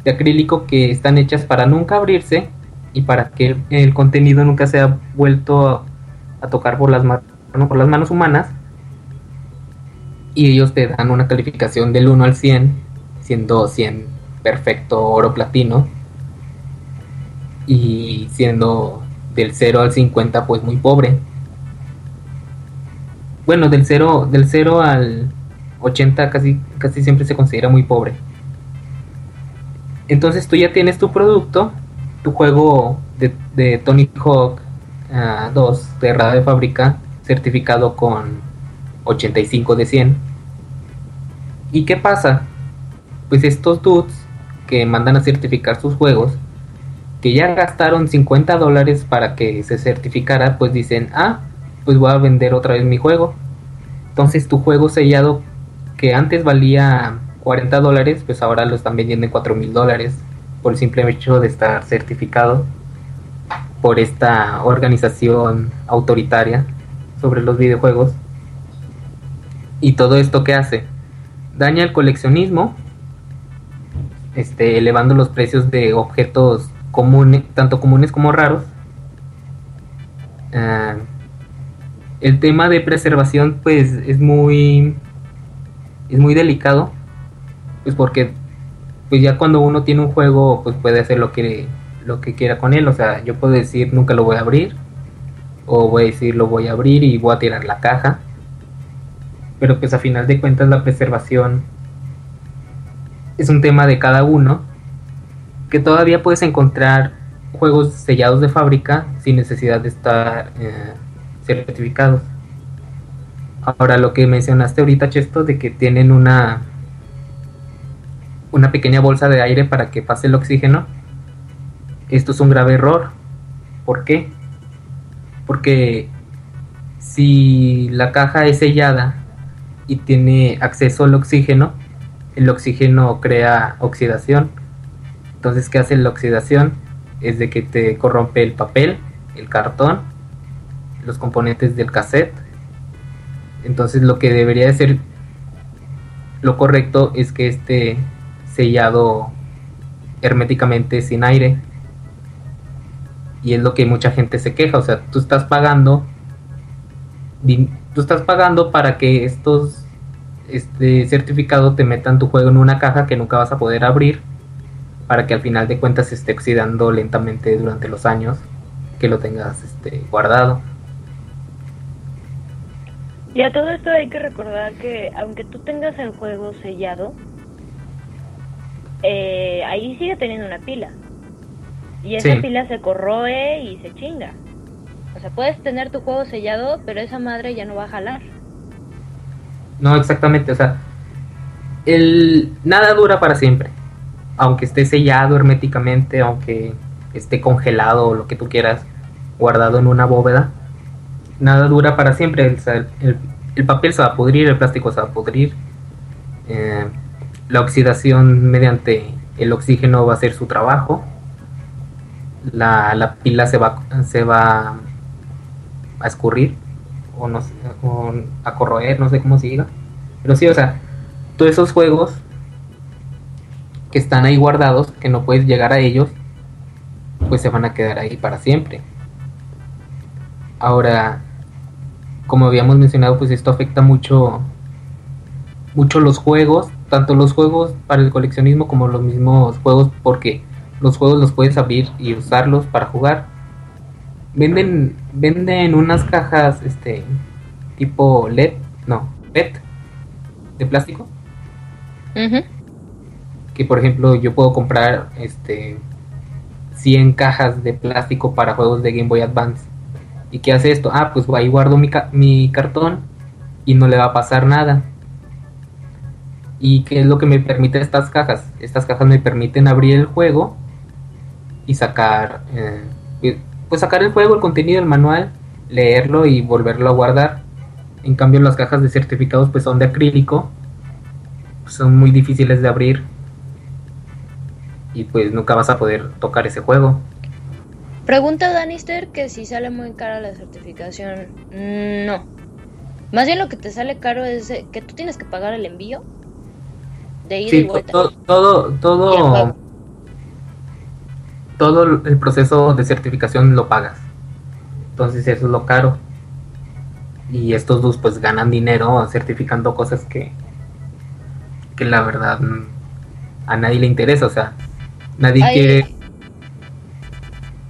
de acrílico que están hechas para nunca abrirse y para que el, el contenido nunca sea vuelto a, tocar por las, por las manos humanas. Y ellos te dan una calificación del 1 al 100, siendo 100 perfecto oro platino. Y siendo del 0 al 50 pues muy pobre. Bueno, del 0, del 0 al 80 casi, casi siempre se considera muy pobre. Entonces tú ya tienes tu producto, tu juego de, de Tony Hawk ah, 2 de radio de fábrica, certificado con 85 de 100. ¿Y qué pasa? Pues estos dudes que mandan a certificar sus juegos, que ya gastaron 50 dólares para que se certificara, pues dicen, ah, pues voy a vender otra vez mi juego. Entonces tu juego sellado que antes valía 40 dólares, pues ahora lo están vendiendo en 4 mil dólares por el simple hecho de estar certificado por esta organización autoritaria sobre los videojuegos. Y todo esto que hace daña el coleccionismo, este, elevando los precios de objetos comunes, tanto comunes como raros. Ah, el tema de preservación, pues, es muy, es muy delicado, pues porque, pues ya cuando uno tiene un juego, pues puede hacer lo que, lo que quiera con él. O sea, yo puedo decir nunca lo voy a abrir, o voy a decir lo voy a abrir y voy a tirar la caja. Pero pues a final de cuentas la preservación es un tema de cada uno que todavía puedes encontrar juegos sellados de fábrica sin necesidad de estar eh, certificados. Ahora lo que mencionaste ahorita, Chesto, de que tienen una una pequeña bolsa de aire para que pase el oxígeno, esto es un grave error. ¿Por qué? Porque si la caja es sellada y tiene acceso al oxígeno, el oxígeno crea oxidación. Entonces, ¿qué hace la oxidación? Es de que te corrompe el papel, el cartón, los componentes del cassette. Entonces, lo que debería de ser lo correcto es que esté sellado herméticamente sin aire. Y es lo que mucha gente se queja. O sea, tú estás pagando. Tú estás pagando para que estos este certificado te metan tu juego en una caja que nunca vas a poder abrir para que al final de cuentas se esté oxidando lentamente durante los años que lo tengas este, guardado. Y a todo esto hay que recordar que aunque tú tengas el juego sellado, eh, ahí sigue teniendo una pila. Y esa Sí. pila se corroe y se chinga. O sea, puedes tener tu juego sellado, pero esa madre ya no va a jalar. No, exactamente, o sea, el nada dura para siempre. Aunque esté sellado herméticamente, aunque esté congelado o lo que tú quieras, guardado en una bóveda, nada dura para siempre. El papel se va a pudrir, el plástico se va a pudrir. eh, la oxidación mediante el oxígeno va a hacer su trabajo. La, la pila se va, se va a escurrir o no a corroer, no sé cómo se diga. Pero sí, o sea, todos esos juegos que están ahí guardados, que no puedes llegar a ellos, pues se van a quedar ahí para siempre. Ahora, como habíamos mencionado, pues esto afecta mucho mucho los juegos tanto los juegos para el coleccionismo como los mismos juegos porque los juegos los puedes abrir y usarlos para jugar. Venden venden unas cajas este tipo LED, no, PET de plástico que por ejemplo yo puedo comprar este 100 cajas de plástico para juegos de Game Boy Advance. ¿Y qué hace esto? Ah, pues ahí guardo mi, ca- mi cartón y no le va a pasar nada. ¿Y qué es lo que me permite estas cajas? Estas cajas me permiten abrir el juego y sacar, eh, pues sacar el juego, el contenido del manual, leerlo y volverlo a guardar. En cambio las cajas de certificados pues son de acrílico, son muy difíciles de abrir y pues nunca vas a poder tocar ese juego. Pregunta Danister que si sale muy cara la certificación. No. Más bien lo que te sale caro es eh, que tú tienes que pagar el envío de ida y vuelta. todo, todo, el. Todo el proceso de certificación lo pagas. Entonces eso es lo caro. Y estos dos pues ganan dinero certificando cosas que, que la verdad mm, a nadie le interesa. O sea, nadie Ay, quiere,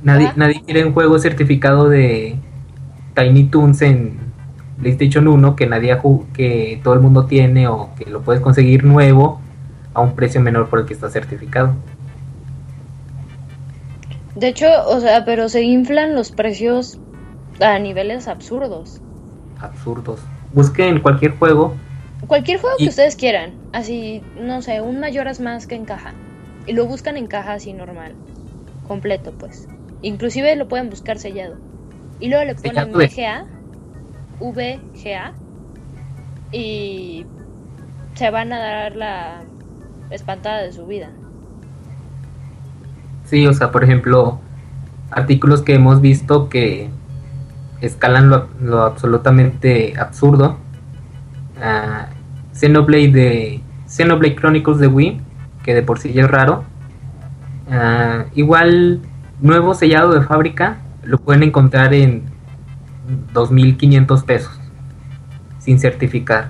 nadie, nadie quiere un juego certificado de Tiny Toons en PlayStation 1 que nadie que todo el mundo tiene o que lo puedes conseguir nuevo a un precio menor por el que está certificado. De hecho, o sea, pero se inflan los precios a niveles absurdos. Absurdos. Busquen cualquier juego. Cualquier juego Y- que ustedes quieran, así, no sé, un Mayoras más que en caja. Y lo buscan en caja así normal, completo pues. Inclusive lo pueden buscar sellado. Y luego le ponen VGA, VGA, y se van a dar la espantada de su vida. Sí, o sea, por ejemplo, artículos que hemos visto que escalan lo, lo absolutamente absurdo. Ah, Xenoblade de Xenoblade Chronicles de Wii, que de por sí ya es raro. Ah, igual, nuevo sellado de fábrica, lo pueden encontrar en 2.500 pesos, sin certificar.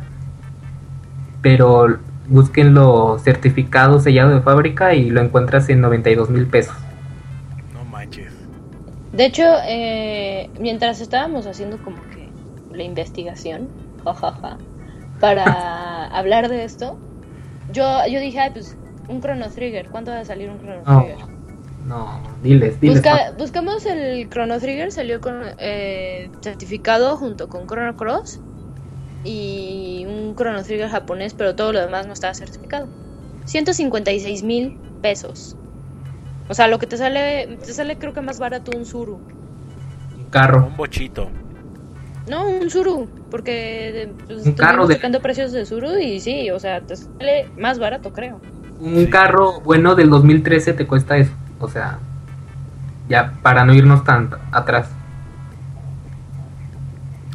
Pero búsquenlo certificado sellado de fábrica y lo encuentras en 92 mil pesos. No manches. De hecho, eh, mientras estábamos haciendo como que la investigación, jajaja, para hablar de esto, yo, yo dije, ay, pues un Chrono Trigger, ¿cuánto va a salir un Chrono No, Trigger? no, diles, diles. Busca- buscamos el Chrono Trigger, salió con eh, certificado junto con Chrono Cross y un Chrono Trigger japonés, pero todo lo demás no estaba certificado. 156 mil pesos. O sea, lo que te sale, te sale creo que más barato un Zuru. Un carro. Un bochito. No, un Zuru, porque pues, Un carro de- precios de Zuru y sí, o sea, te sale más barato, creo. Un Sí. carro bueno del 2013 te cuesta eso. O sea, ya para no irnos tan atrás.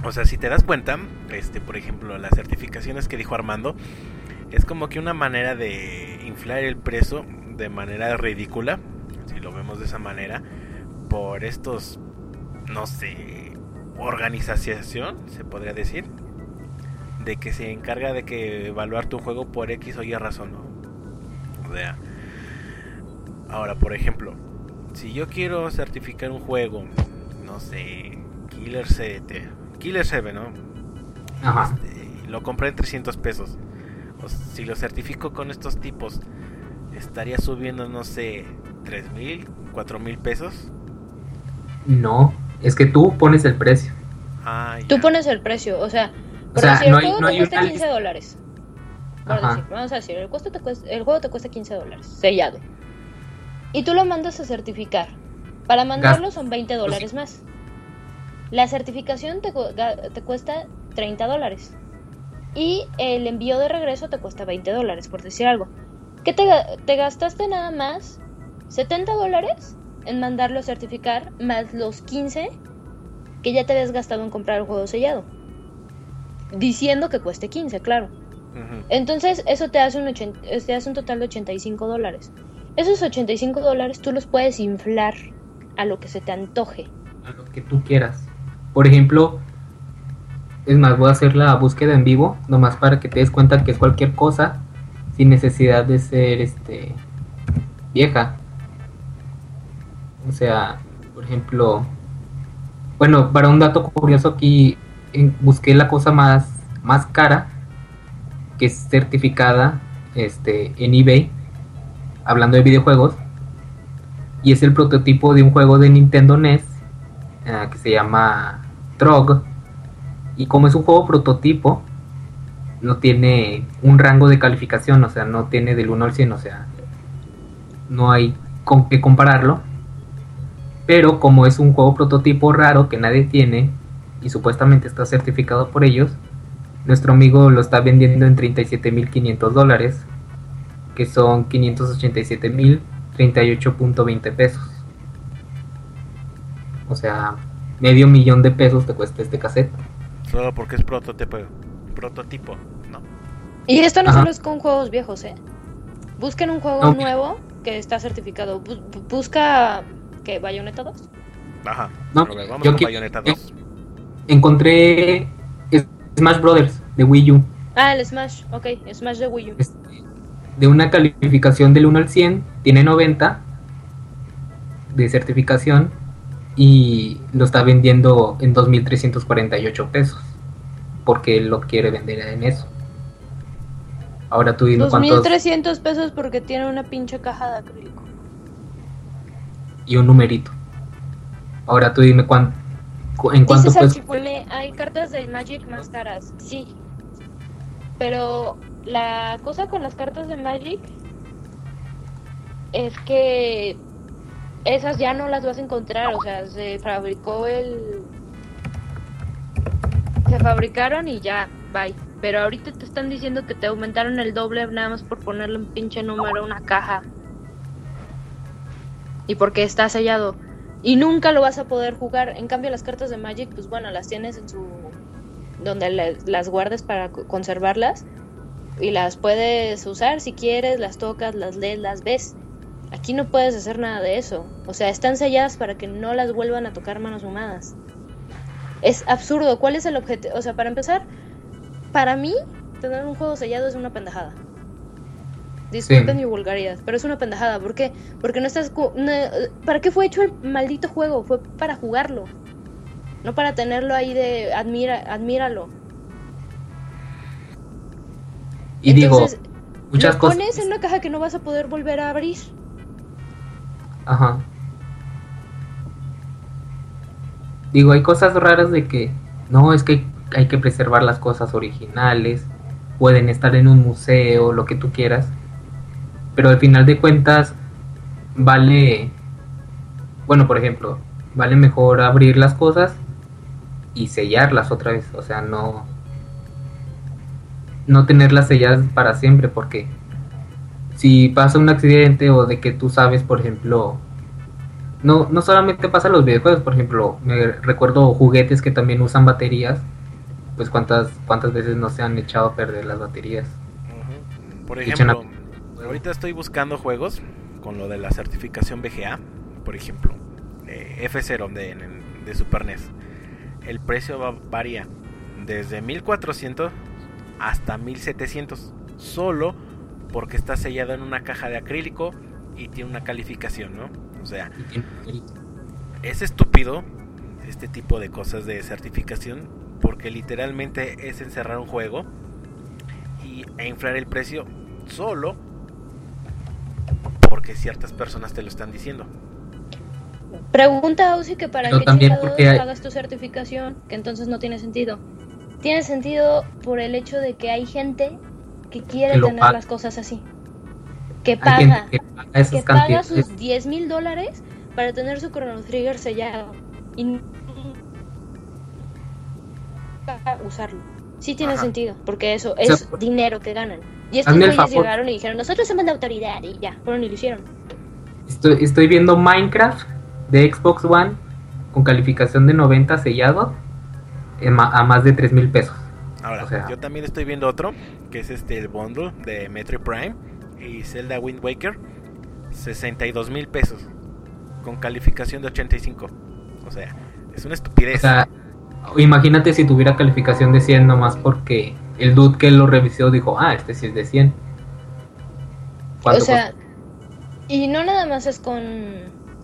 O sea, si te das cuenta, este, por ejemplo, las certificaciones que dijo Armando, es como que una manera de inflar el precio de manera ridícula, si lo vemos de esa manera, por estos, no sé, organización, se podría decir, de que se encarga de que evaluar tu juego por X o Y razón, ¿no? O sea, ahora, por ejemplo, si yo quiero certificar un juego, no sé, Killer 7, Killer 7, ¿no? Ajá. Este, lo compré en 300 pesos. O si lo certifico con estos tipos, estaría subiendo, no sé, 3 mil, 4 mil pesos. No, es que tú pones el precio. Ah, Tú pones el precio, o sea, O por sea, decir, no el juego no te cuesta una 15 lista. dólares. Por Ajá. decir, vamos a decir, el, costo te cuesta- el juego te cuesta 15 dólares, sellado. Y tú lo mandas a certificar. Para mandarlo son 20 dólares más. La certificación te, te cuesta 30 dólares. Y el envío de regreso te cuesta 20 dólares, por decir algo. ¿Qué te, ga- te gastaste nada más? 70 dólares en mandarlo a certificar, más los 15 que ya te habías gastado en comprar el juego sellado. Diciendo que cueste 15, claro. Entonces, eso te hace un, ochen- te hace un total de 85 dólares. Esos 85 dólares tú los puedes inflar a lo que se te antoje. A lo que tú quieras. Por ejemplo, es más, voy a hacer la búsqueda en vivo, nomás para que te des cuenta que es cualquier cosa. sin necesidad de ser este vieja. O sea, por ejemplo, bueno, para un dato curioso aquí busqué la cosa más más cara que es certificada este en eBay hablando de videojuegos y es el prototipo de un juego de Nintendo NES eh, que se llama Trog y como es un juego prototipo no tiene un rango de calificación, o sea, no tiene del 1 al 100, o sea, no hay con qué compararlo. Pero como es un juego prototipo raro que nadie tiene y supuestamente está certificado por ellos, nuestro amigo lo está vendiendo en 37.500 dólares, que son 587.038.20 pesos. O sea, medio millón de pesos te cuesta este cassette. Solo porque es prototipo. Prototipo, ¿no? Y esto no Ajá. solo es con juegos viejos, ¿eh? Busquen un juego nuevo que está certificado. Bu- bu- busca que Bayonetta 2. Ajá. No, Robert, vamos yo con Bayonetta yo- 2. encontré Smash Brothers de Wii U Ah, el Smash. Ok, Smash de Wii U. este, de una calificación del 1 al 100 tiene 90 de certificación y lo está vendiendo en 2.348 pesos porque él lo quiere vender en eso ahora tú dime cuántos 2.300 pesos porque tiene una pinche caja de acrílico. y un numerito ahora tú dime cuán- cu- en cuánto Dices Archipole, hay cartas de Magic más caras. Sí. Pero la cosa con las cartas de Magic es que esas ya no las vas a encontrar. O sea, se fabricó el. Se fabricaron y ya, bye. Pero ahorita te están diciendo que te aumentaron el doble nada más por ponerle un pinche número a una caja. Y porque está sellado. Y nunca lo vas a poder jugar. En cambio, las cartas de Magic, pues bueno, las tienes en su. donde las guardes para co- conservarlas. Y las puedes usar si quieres, las tocas, las lees, las ves. Aquí no puedes hacer nada de eso. O sea, están selladas para que no las vuelvan a tocar manos humanas. Es absurdo. ¿Cuál es el objetivo? O sea, para empezar, para mí, tener un juego sellado es una pendejada. Disculpen Sí. mi vulgaridad, pero es una pendejada. ¿Por qué? Porque no estás... no- ¿Para qué fue hecho el maldito juego? Fue para jugarlo. No para tenerlo ahí de admira, admíralo. y digo muchas lo cosas pones en una caja que no vas a poder volver a abrir. Ajá. Digo, hay cosas raras de que no, es que hay que preservar las cosas originales, pueden estar en un museo, lo que tú quieras, pero al final de cuentas vale, bueno, por ejemplo, vale mejor abrir las cosas y sellarlas otra vez, o sea, no no tenerlas selladas para siempre porque si pasa un accidente o de que tú sabes, por ejemplo, no, no solamente pasa en los videojuegos, por ejemplo, me recuerdo juguetes que también usan baterías, pues cuántas, cuántas veces no se han echado a perder las baterías. Por ejemplo, ahorita estoy buscando juegos con lo de la certificación BGA, por ejemplo, eh, F0 de, de Super NES. El precio va- varía desde 1400 hasta 1700, solo porque está sellado en una caja de acrílico y tiene una calificación, ¿no? O sea, es estúpido este tipo de cosas de certificación porque literalmente es encerrar un juego y, e inflar el precio solo porque ciertas personas te lo están diciendo. Pregunta a Uzi que para Pero qué también porque hay- hagas tu certificación, que entonces no tiene sentido. Tiene sentido por el hecho de que hay gente que quiere Que tener paga. las cosas así. Que paga, que paga que paga sus 10 mil dólares para tener su Chrono Trigger sellado y usarlo. Sí tiene Ajá. sentido, porque eso sea, es dinero que ganan. Y estos güeyes llegaron y dijeron, nosotros somos la autoridad y ya, fueron y lo hicieron. Estoy, estoy viendo Minecraft de Xbox One con calificación de 90 sellado ma- a más de 3 mil pesos. Ahora, O sea- yo también estoy viendo otro, que es este el bundle de Metroid Prime y Zelda Wind Waker, 62 mil pesos, con calificación de 85. O sea, es una estupidez. O sea, imagínate si tuviera calificación de 100 nomás porque el dude que lo revisó dijo, ah, este sí es de 100. ¿Cuánto O sea, y no nada más es con,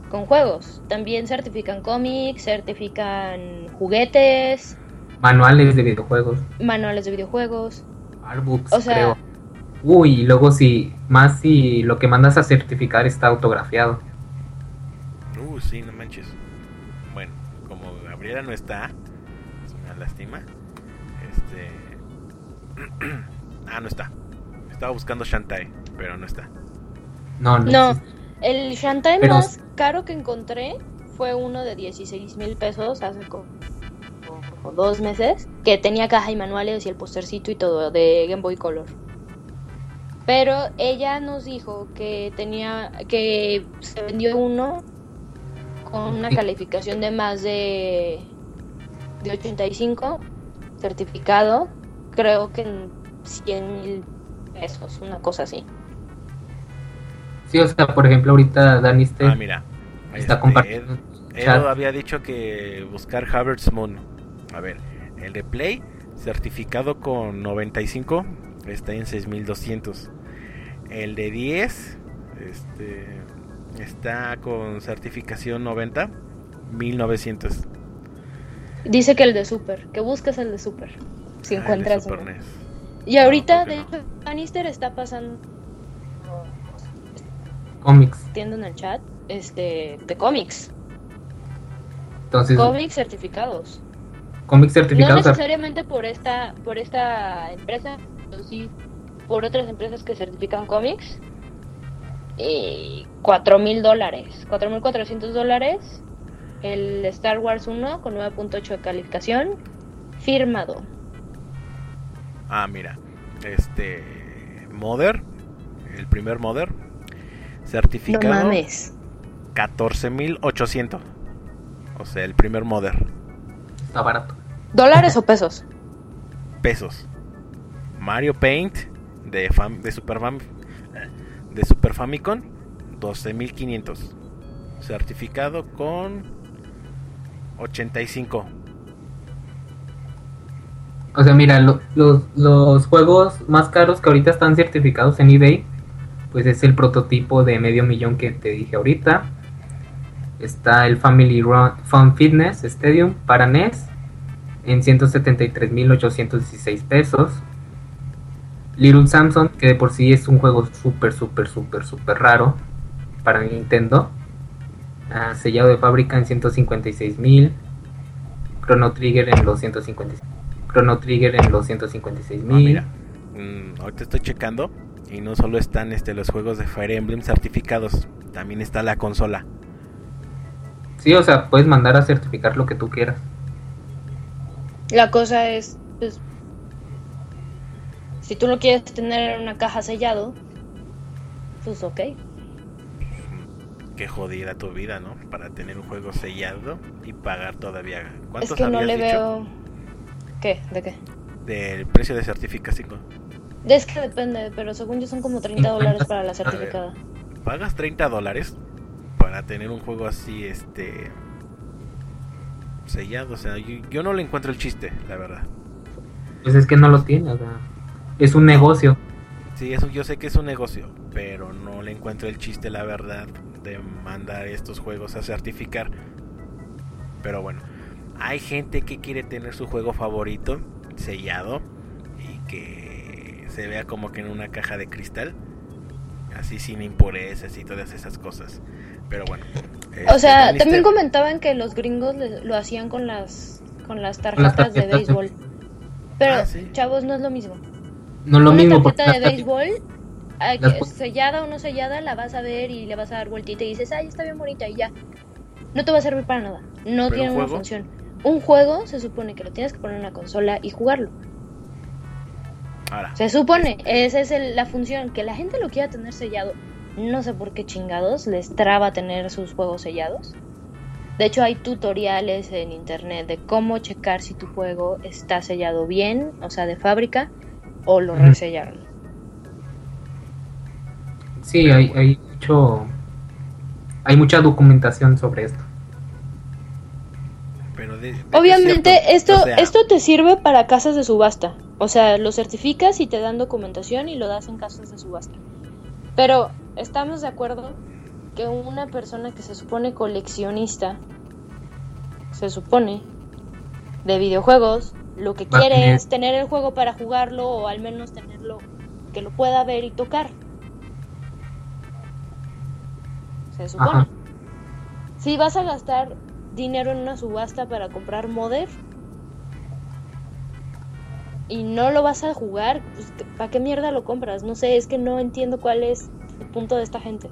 con juegos, también certifican cómics, certifican juguetes, Manuales de videojuegos, manuales de videojuegos. artbooks, O sea- creo. Uy, y luego si, más si lo que mandas a certificar está autografiado. Uh, sí, no manches. Bueno, como Gabriela no está, es una lástima. Este. ah, no está. Estaba buscando Shantae, pero no está. No, no. No, existe. el Shantae Pero- más caro que encontré fue uno de 16 mil pesos hace como como dos meses, que tenía caja y manuales y el postercito y todo de Game Boy Color. Pero ella nos dijo que tenía que se vendió uno con una calificación de más de de 85 certificado, creo que en 100 mil pesos, una cosa así. Sí, o sea, por ejemplo, ahorita Daniste Ah, mira. está Este, compartiendo. Él había dicho que buscar Harvard's Moon. A ver, el de Play, certificado con 95, está en 6200. El de 10, este, está con certificación 90, 1900. Dice que el de Super, que busques el de Super. Si Ah, el de encuentras. Super uno. NES. Y ahorita, No, de hecho, Anister está pasando Cómics. tiendo en el chat este de cómics, Entonces, cómics certificados. Cómics No necesariamente por esta por esta empresa, pero sí por otras empresas que certifican cómics. Y cuatro mil dólares, cuatro mil cuatrocientos dólares. El Star Wars 1 con 9.8 de calificación, firmado. Ah, mira. Este. Mother. El primer Mother. No Certificado mames. 14.800. O sea, el primer Mother. Está barato. ¿Dólares o pesos? Pesos. Mario Paint de, Fam- de, Super Fam- de Super Famicom. 12.500. Certificado con 85. O sea, mira, lo- los, los juegos más caros que ahorita están certificados en eBay, pues es el prototipo de medio millón que te dije ahorita. Está el Family Run, Fun Fitness Stadium para NES en 173.816 pesos. Little Samson, que de por sí es un juego súper, súper, súper, súper raro para Nintendo. Sellado de fábrica en 156.000. Chrono Trigger en los 156. Chrono Trigger en los 156 Ah, mira. Mm, ahorita estoy checando. Y no solo están este, los juegos de Fire Emblem certificados. También está la consola. sí, o sea, puedes mandar a certificar lo que tú quieras. La cosa es, pues, si tú lo quieres tener en una caja sellado, pues ok. Qué jodida tu vida, ¿no? Para tener un juego sellado y pagar todavía. ¿Cuántos Es que no le dicho? veo... ¿Qué? ¿De qué? Del precio de certificación. Es que depende, pero según yo son como 30 dólares para la certificada. Pagas 30 dólares para tener un juego así, este. Sellado. O sea, yo, yo no le encuentro el chiste, la verdad. Pues es que no lo tiene, o sea, es un negocio. Sí, eso yo sé que es un negocio, pero no le encuentro el chiste, la verdad, de mandar estos juegos a certificar. Pero bueno, hay gente que quiere tener su juego favorito sellado y que se vea como que en una caja de cristal, así sin impurezas y todas esas cosas. Pero bueno. O este, sea, Lannister- también comentaban que los gringos le- lo hacían con las con las tarjetas, de tarjetas de- béisbol. Pero, Ah, sí. chavos, no es lo mismo. No es lo una mismo porque tarjeta de béisbol, las sellada o no sellada, la vas a ver y le vas a dar vueltita y dices, ay, está bien bonita y ya. No te va a servir para nada. No ¿Pero tiene un una función. Un juego se supone que lo tienes que poner en una consola y jugarlo. Ahora, Se supone, esa es el- la función, que la gente lo quiera tener sellado. No sé por qué chingados les traba tener sus juegos sellados. De hecho, hay tutoriales en internet de cómo checar si tu juego está sellado bien, o sea, de fábrica, o lo resellaron. Sí, hay, hay mucho, hay mucha documentación sobre esto. pero de- Obviamente, cierto, esto, o sea, esto te sirve para casas de subasta. O sea, lo certificas y te dan documentación y lo das en casas de subasta. Pero estamos de acuerdo que una persona que se supone coleccionista, se supone, de videojuegos, lo que quiere tener- es tener el juego para jugarlo o al menos tenerlo que lo pueda ver y tocar. Se supone. Ajá. Si vas a gastar dinero en una subasta para comprar Modder y no lo vas a jugar, pues, ¿para qué mierda lo compras? No sé, es que no entiendo cuál es punto de esta gente.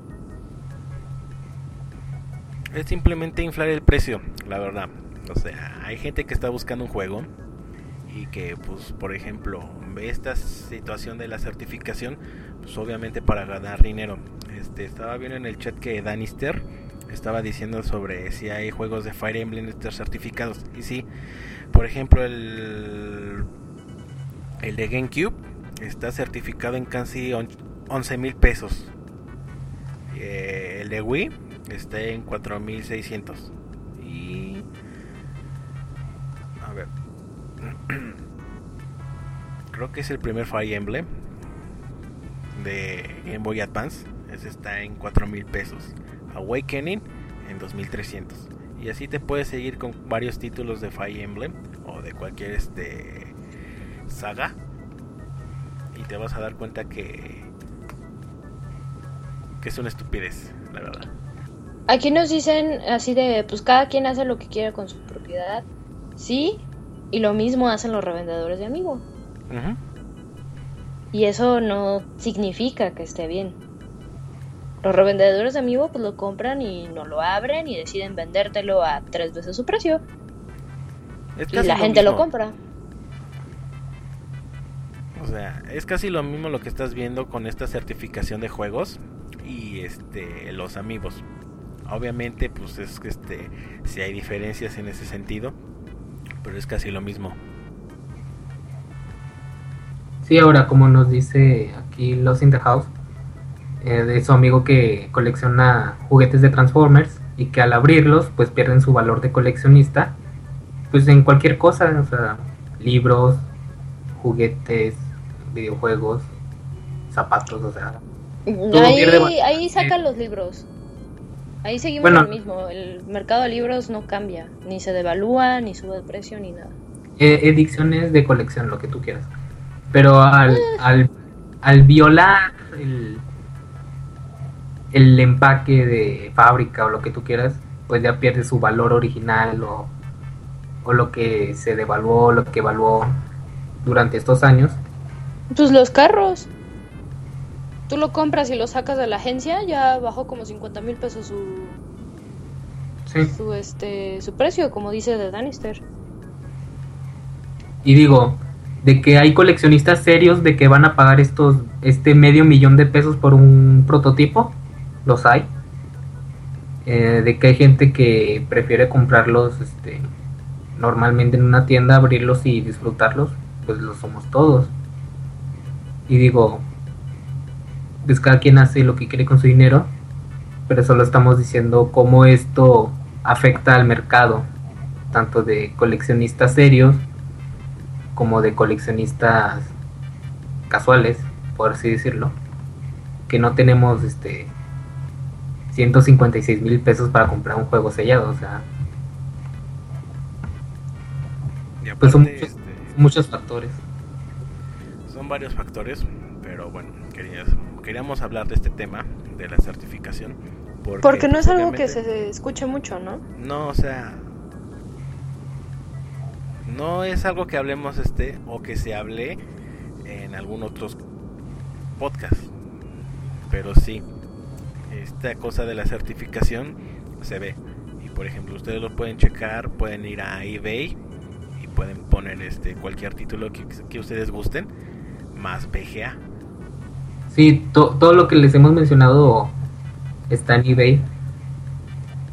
Es simplemente inflar el precio, la verdad. O sea, hay gente que está buscando un juego y que, pues, por ejemplo, ve esta situación de la certificación, pues obviamente para ganar dinero. Este, estaba viendo en el chat que Danister estaba diciendo sobre si hay juegos de Fire Emblem certificados. Y sí, por ejemplo, el, el de GameCube está certificado en casi 11 mil pesos. Eh, el de Wii está en 4600. Y. A ver. Creo que es el primer Fire Emblem de Game Boy Advance. Ese está en 4000 pesos. Awakening en 2300. Y así te puedes seguir con varios títulos de Fire Emblem o de cualquier este saga. Y te vas a dar cuenta que que es una estupidez, la verdad. Aquí nos dicen así de, pues cada quien hace lo que quiera con su propiedad. Sí, y lo mismo hacen los revendedores de amigo. Y eso no significa que esté bien. Los revendedores de amigo pues lo compran y no lo abren y deciden vendértelo a tres veces su precio. Es Y la gente lo compra. O sea, es casi lo mismo lo que estás viendo con esta certificación de juegos y este los amigos. Obviamente, pues es que este si hay diferencias en ese sentido, pero es casi lo mismo. Sí, ahora como nos dice aquí Los in the House, eh, de su amigo que colecciona juguetes de Transformers y que al abrirlos pues pierden su valor de coleccionista, pues en cualquier cosa, o sea, libros, juguetes, videojuegos, zapatos, o sea, Ahí, ahí sacan los libros. Ahí seguimos Bueno. lo mismo. El mercado de libros no cambia. Ni se devalúa, ni sube de precio, ni nada. eh, ediciones de colección, lo que tú quieras. Pero al, al, al violar el, el empaque de fábrica o lo que tú quieras, pues ya pierde su valor original o, o lo que se devaluó, lo que evaluó durante estos años. Pues los carros. Tú lo compras y lo sacas de la agencia, ya bajó como 50 mil pesos su, Sí. su, este, su precio, como dice de Danister. Y digo, de que hay coleccionistas serios de que van a pagar estos este medio millón de pesos por un prototipo, los hay. Eh, de que hay gente que prefiere comprarlos este, normalmente en una tienda, abrirlos y disfrutarlos, pues lo somos todos. Y digo, pues cada quien hace lo que quiere con su dinero, pero solo estamos diciendo cómo esto afecta al mercado, tanto de coleccionistas serios como de coleccionistas casuales, por así decirlo, que no tenemos este 156 mil pesos para comprar un juego sellado, o sea, Pues son muchos- este, muchos factores. Son varios factores, pero bueno, querías- queríamos hablar de este tema de la certificación. Porque, Porque no es pues, algo que se escuche mucho, ¿no? No, o sea, no es algo que hablemos este o que se hable en algún otros podcast, pero sí, esta cosa de la certificación se ve. Y por ejemplo, ustedes lo pueden checar, pueden ir a eBay y pueden poner este cualquier título que, que ustedes gusten, más BGA. Sí, to- todo lo que les hemos mencionado está en eBay.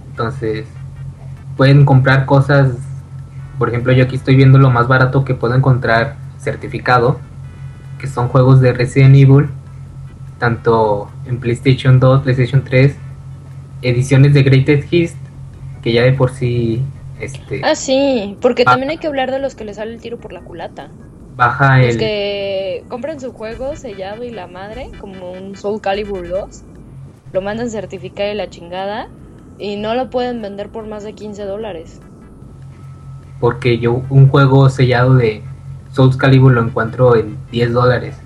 Entonces, pueden comprar cosas. Por ejemplo, yo aquí estoy viendo lo más barato que puedo encontrar certificado, que son juegos de Resident Evil, tanto en PlayStation 2, PlayStation 3, ediciones de Greatest Hits, que ya de por sí este Ah, sí, porque Ah. también hay que hablar de los que le sale el tiro por la culata. Baja el... que compren su juego sellado y la madre, como un Soul Calibur 2, lo mandan certificar y la chingada, y no lo pueden vender por más de 15 dólares. Porque yo un juego sellado de Souls Calibur lo encuentro en 10 dólares.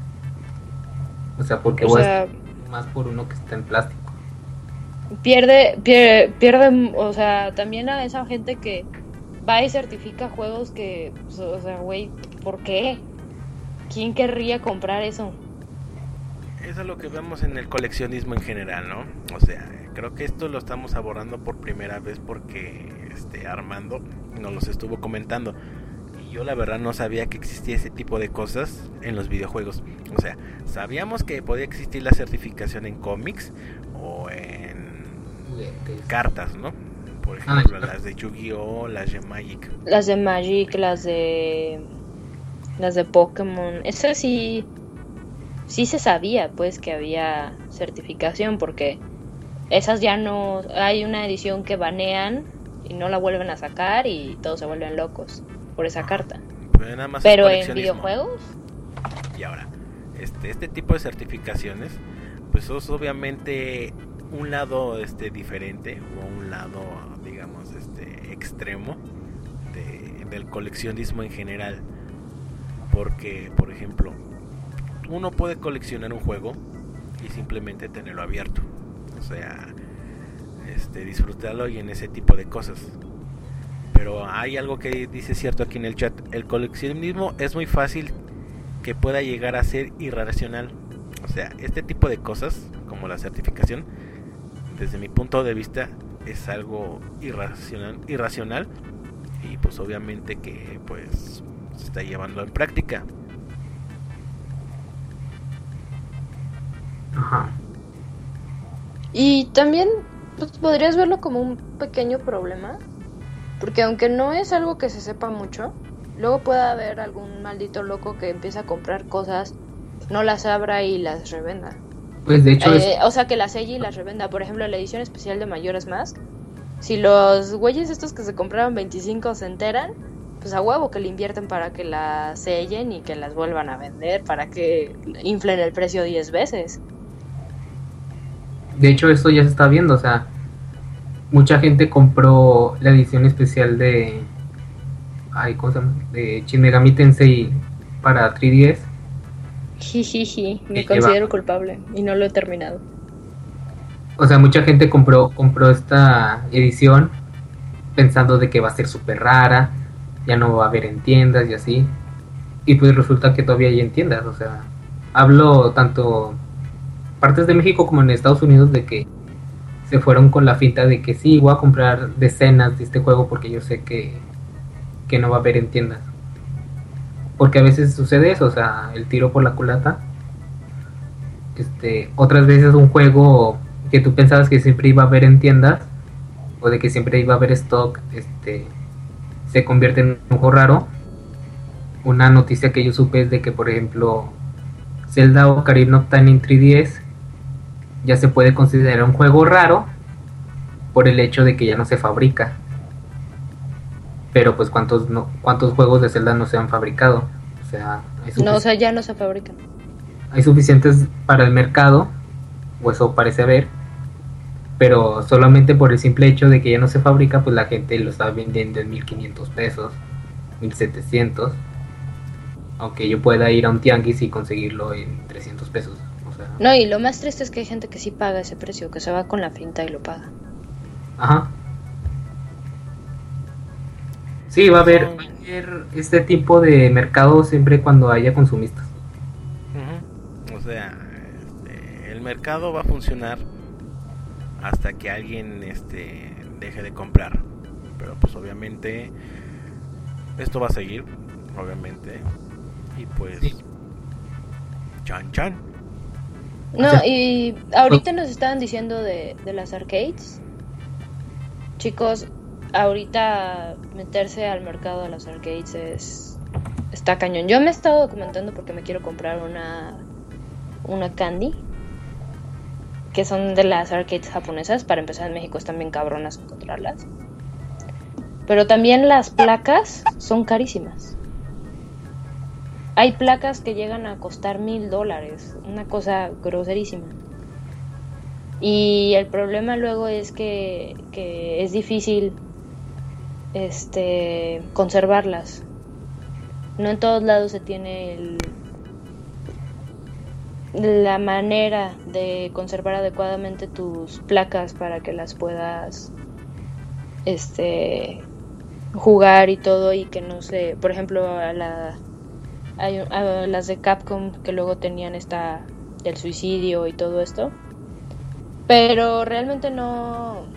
O sea, porque O sea, más por uno que está en plástico. pierde, pierde, pierde, o sea, también a esa gente que va y certifica juegos que, pues, o sea, güey, ¿por qué? ¿Quién querría comprar eso? Eso es lo que vemos en el coleccionismo en general, ¿no? O sea, creo que esto lo estamos abordando por primera vez porque este Armando nos los estuvo comentando. Y yo la verdad no sabía que existía ese tipo de cosas en los videojuegos. O sea, sabíamos que podía existir la certificación en cómics o en Juguetes. cartas, ¿no? Por Ah, ejemplo, claro. las de Yu-Gi-Oh, las de Magic. Las de Magic, las de las de Pokémon, esas sí sí se sabía pues que había certificación porque esas ya no hay una edición que banean y no la vuelven a sacar y todos se vuelven locos por esa carta. Pero nada más Pero en videojuegos Y ahora, este, este tipo de certificaciones, pues es obviamente un lado este diferente o un lado, digamos, este extremo de- del coleccionismo en general. Porque, por ejemplo, uno puede coleccionar un juego y simplemente tenerlo abierto. O sea, este, disfrutarlo y en ese tipo de cosas. Pero hay algo que dice cierto aquí en el chat. El coleccionismo es muy fácil que pueda llegar a ser irracional. O sea, este tipo de cosas, como la certificación, desde mi punto de vista, es algo irracional, irracional y pues obviamente que pues se está llevando en práctica. Ajá. Y también pues, podrías verlo como un pequeño problema, porque aunque no es algo que se sepa mucho, luego puede haber algún maldito loco que empiece a comprar cosas, no las abra y las revenda. Pues de hecho, es- Eh, o sea, que las selle y las revenda. Por ejemplo, la edición especial de Mayores Mask, si los güeyes estos que se compraron 25 se enteran, pues a huevo que le invierten para que las sellen y que las vuelvan a vender, para que inflen el precio 10 veces. de hecho esto ya se está viendo, o sea, mucha gente compró la edición especial de ay, ¿cómo se llama? de Shin Megami Tensei para 3DS. Jijiji, me lleva- considero culpable y no lo he terminado. O sea, mucha gente compró compró esta edición pensando de que va a ser súper rara, ya no va a haber en tiendas y así. Y pues resulta que todavía hay en tiendas, o sea, hablo tanto partes de México como en Estados Unidos de que se fueron con la finta de que sí, voy a comprar decenas de este juego porque yo sé que, que no va a haber en tiendas. Porque a veces sucede eso, o sea, el tiro por la culata. Este, otras veces un juego que tú pensabas que siempre iba a haber en tiendas o de que siempre iba a haber stock, este, se convierte en un juego raro. Una noticia que yo supe es de que, por ejemplo, Zelda Ocarina of Time en 3DS ya se puede considerar un juego raro por el hecho de que ya no se fabrica. Pero pues cuántos no, cuántos juegos de Zelda no se han fabricado. O sea, hay, No, o sea, ya no se fabrican. hay suficientes para el mercado, o eso parece haber. Pero solamente por el simple hecho de que ya no se fabrica, pues la gente lo está vendiendo en 1500 pesos, 1700. Aunque yo pueda ir a un tianguis y conseguirlo en 300 pesos. O sea, No, y lo más triste es que hay gente que sí paga ese precio, que se va con la finta y lo paga. Ajá. Sí, va a haber, va a haber este tipo de mercado siempre cuando haya consumistas. Ujú. O sea, este, el mercado va a funcionar hasta que alguien este, deje de comprar. Pero pues obviamente esto va a seguir, obviamente. Y pues... Sí. Chan chan. No, y ahorita nos estaban diciendo de, de las arcades. Chicos, ahorita meterse al mercado de las arcades es está cañón. Yo me he estado documentando porque me quiero comprar una una candy que son de las arcades japonesas. Para empezar en México están bien cabronas encontrarlas. Pero también las placas son carísimas. hay placas que llegan a costar mil dólares, una cosa groserísima. Y el problema luego es que, es difícil este conservarlas. No en todos lados se tiene el, la manera de conservar adecuadamente tus placas para que las puedas este jugar y todo y que no sé, por ejemplo, a, la, a las de Capcom que luego tenían esta del suicidio y todo esto. Pero realmente no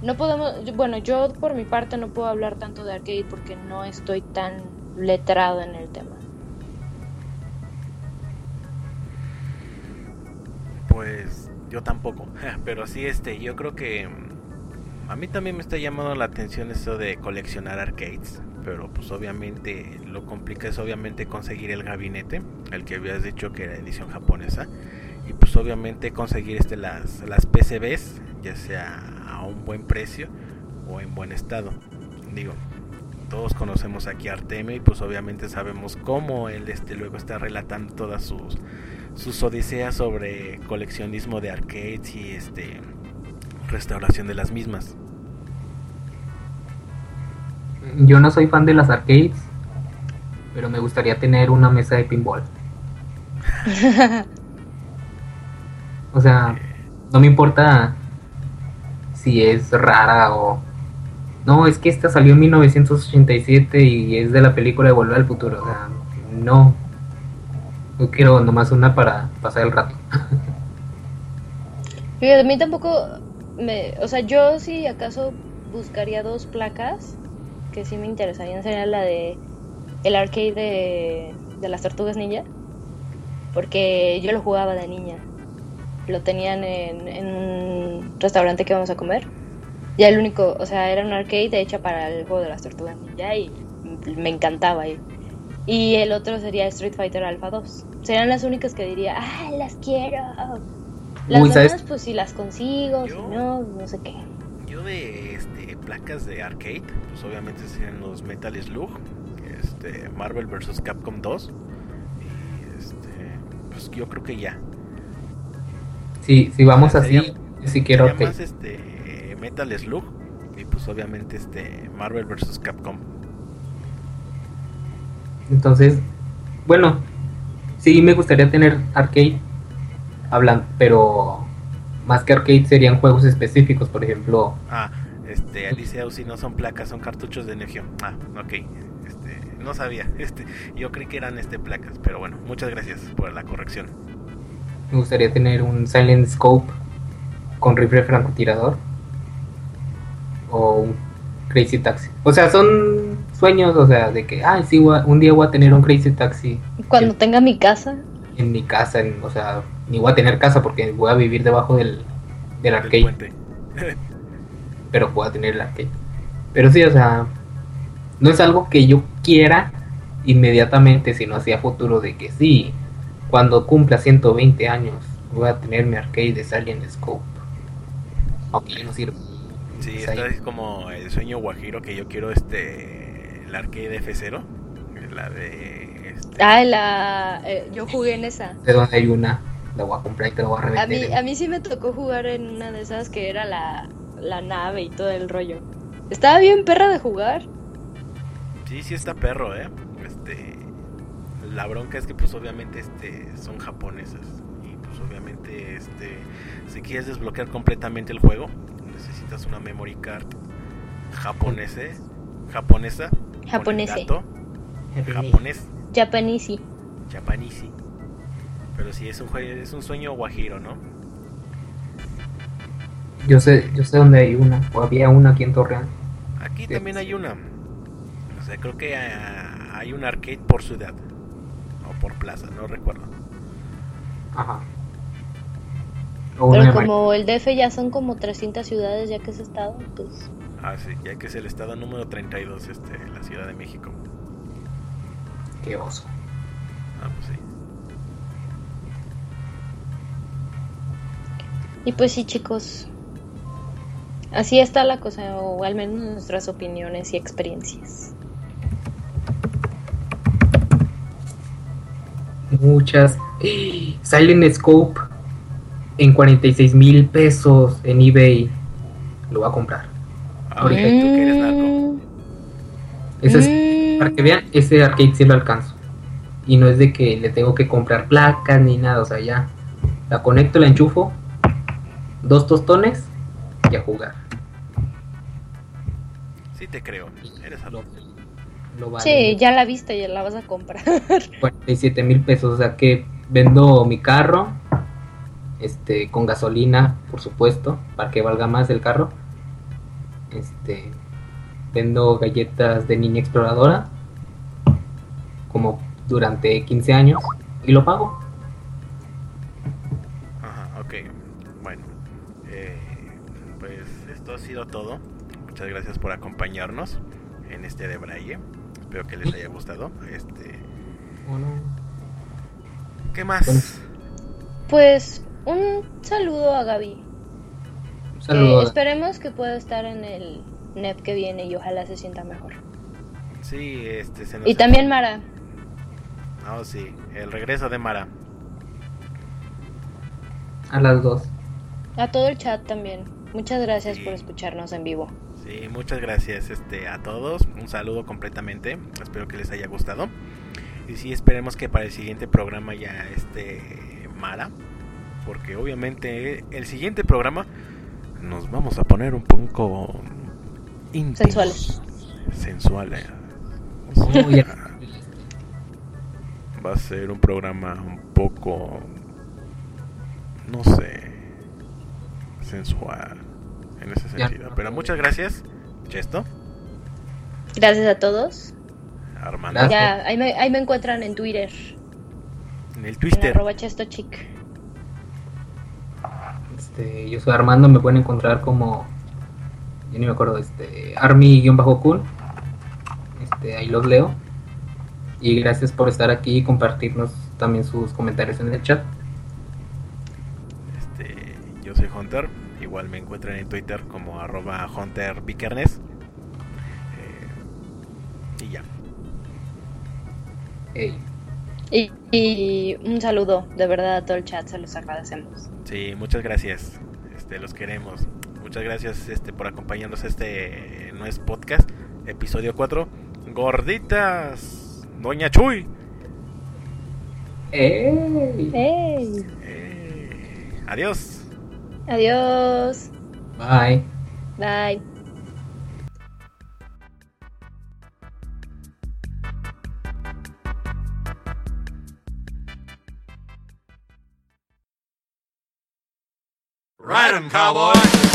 no podemos, bueno, yo por mi parte no puedo hablar tanto de arcade porque no estoy tan letrado en el tema. Pues yo tampoco, pero sí este, yo creo que mm, a mí también me está llamando la atención eso de coleccionar arcades, pero pues obviamente lo complica es obviamente conseguir el gabinete, el que habías dicho que era edición japonesa, y pues obviamente conseguir este las las PCBs, ya sea a un buen precio o en buen estado. Digo, todos conocemos aquí a Artemio y pues obviamente sabemos cómo él este luego está relatando todas sus sus odiseas sobre coleccionismo de arcades y este restauración de las mismas. Yo no soy fan de las arcades, pero me gustaría tener una mesa de pinball. o sea, no me importa si es rara o... No, es que esta salió en 1987 y es de la película de Volver al Futuro. O sea, no, yo quiero nomás una para pasar el rato. Fíjate, a mí tampoco me... O sea, yo si acaso buscaría dos placas que sí me interesarían. Sería la de el arcade de, de las tortugas ninja. Porque yo lo jugaba de niña. Lo tenían en, en un restaurante que vamos a comer. Ya el único, o sea, era un arcade hecha para el juego de las tortugas ninja y me encantaba. Y y el otro sería Street Fighter Alpha 2. Serían las únicas que diría, ¡ah, las quiero! Las Uy, demás, pues si las consigo, si no, no sé qué. Yo de este placas de arcade, pues obviamente serían los Metal Slug, este Marvel vs Capcom 2 y este pues yo creo que ya. Sí, si vamos así, sí quiero arcade. más este Metal Slug y pues obviamente este Marvel vs Capcom. Entonces, bueno, sí me gustaría tener arcade, hablan, pero más que arcade serían juegos específicos, por ejemplo, Ah, este Alice Ausi no son placas, son cartuchos de energía. Ah, ok. Este, no sabía. Este, yo creí que eran este placas, pero bueno, muchas gracias por la corrección. me gustaría tener un Silent Scope con rifle francotirador o un Crazy Taxi. O sea, son sueños, o sea, de que, ah, sí, voy a- un día voy a tener un Crazy Taxi Cuando tenga mi casa, en mi casa, en- o sea, ni voy a tener casa porque voy a vivir debajo del, del arcade. pero pueda tener el arcade. Pero sí, o sea, no es algo que yo quiera inmediatamente, sino hacia futuro de que sí, cuando cumpla 120 años voy a tener mi arcade de Silent Scope. Aunque no sirve. Sí, Pues es como el sueño guajiro que yo quiero este el arcade F0, la de este, ah, la, eh, yo jugué en esa. De donde hay una, la voy a comprar y te la voy a A mí, revender. a mí sí me tocó jugar en una de esas que era la, la nave y todo el rollo. Estaba bien perra de jugar. Sí, sí está perro, eh. Este la bronca es que pues obviamente este son japonesas y pues obviamente este si quieres desbloquear completamente el juego necesitas una memory card japonese, japonesa, Japonese. japonés, Japanese. japanese. Pero sí es un juego, es un sueño guajiro, ¿no? Yo sé, yo sé dónde hay una, o había una aquí en Torreón. Aquí Sí. también hay una. O sea, creo que ah, hay un arcade por ciudad. O por plaza, no recuerdo. Ajá. Pero como el DF ya son como 300 ciudades ya que es estado, pues Ah, sí, ya que es el estado número 32, este, la Ciudad de México. Qué oso. Ah, pues sí. Y pues sí, chicos. Así está la cosa, o al menos nuestras opiniones y experiencias. muchas. Silent Scope en 46 mil pesos en eBay. Lo voy a comprar. Ahorita tú que eres narco. Mm, Ese es, mm. para que vean, ese arcade sí lo alcanzo. Y no es de que le tengo que comprar placas ni nada, o sea, ya. La conecto, la enchufo, dos tostones y a jugar. Sí te creo. Eres Lo, algo. lo vale. Sí, ya la viste, ya la vas a comprar. 47 mil pesos, o sea que vendo mi carro, este, con gasolina, por supuesto, para que valga más el carro. Este, vendo galletas de niña exploradora, como durante 15 años, y lo pago. Ajá, ok. Bueno, eh, pues esto ha sido todo. Muchas gracias por acompañarnos en este de Braille. Espero que les haya gustado. Este, ¿qué más? Pues un saludo a Gaby. Un que saludo. esperemos que pueda estar en el NEP que viene y ojalá se sienta mejor. Sí, este se nos Y también Mara. Oh, sí, el regreso de Mara. A las dos. A todo el chat también. Muchas gracias Sí. por escucharnos en vivo. Sí, muchas gracias este a todos. Un saludo completamente. Espero que les haya gustado. Y sí, esperemos que para el siguiente programa ya esté Mara. Porque obviamente el siguiente programa nos vamos a poner un poco íntimos, Sensuales. Sensuales. Va a ser un programa un poco, no sé, sensual en ese Ya. sentido. Pero muchas gracias, Chesto, Gracias a todos. Armando. Ya, ahí me, ahí me encuentran en Twitter. en el En Twister. arroba chestochic. Este, yo soy Armando, me pueden encontrar como. Yo ni me acuerdo, este. Army-Kun. Este, ahí los leo. Y gracias por estar aquí y compartirnos también sus comentarios en el chat. Este, yo soy Hunter, igual me encuentran en Twitter como arroba Hunter. Eh, y ya. Ey, Y, y un saludo de verdad a todo el chat, se los agradecemos. Sí, muchas gracias. Este, los queremos. Muchas gracias este por acompañarnos este no es podcast, episodio 4. Gorditas. Doña Chuy. ¡Ey! ¡Hey! Eh, adiós. Adiós. Bye. Bye. Ride 'em, cowboy.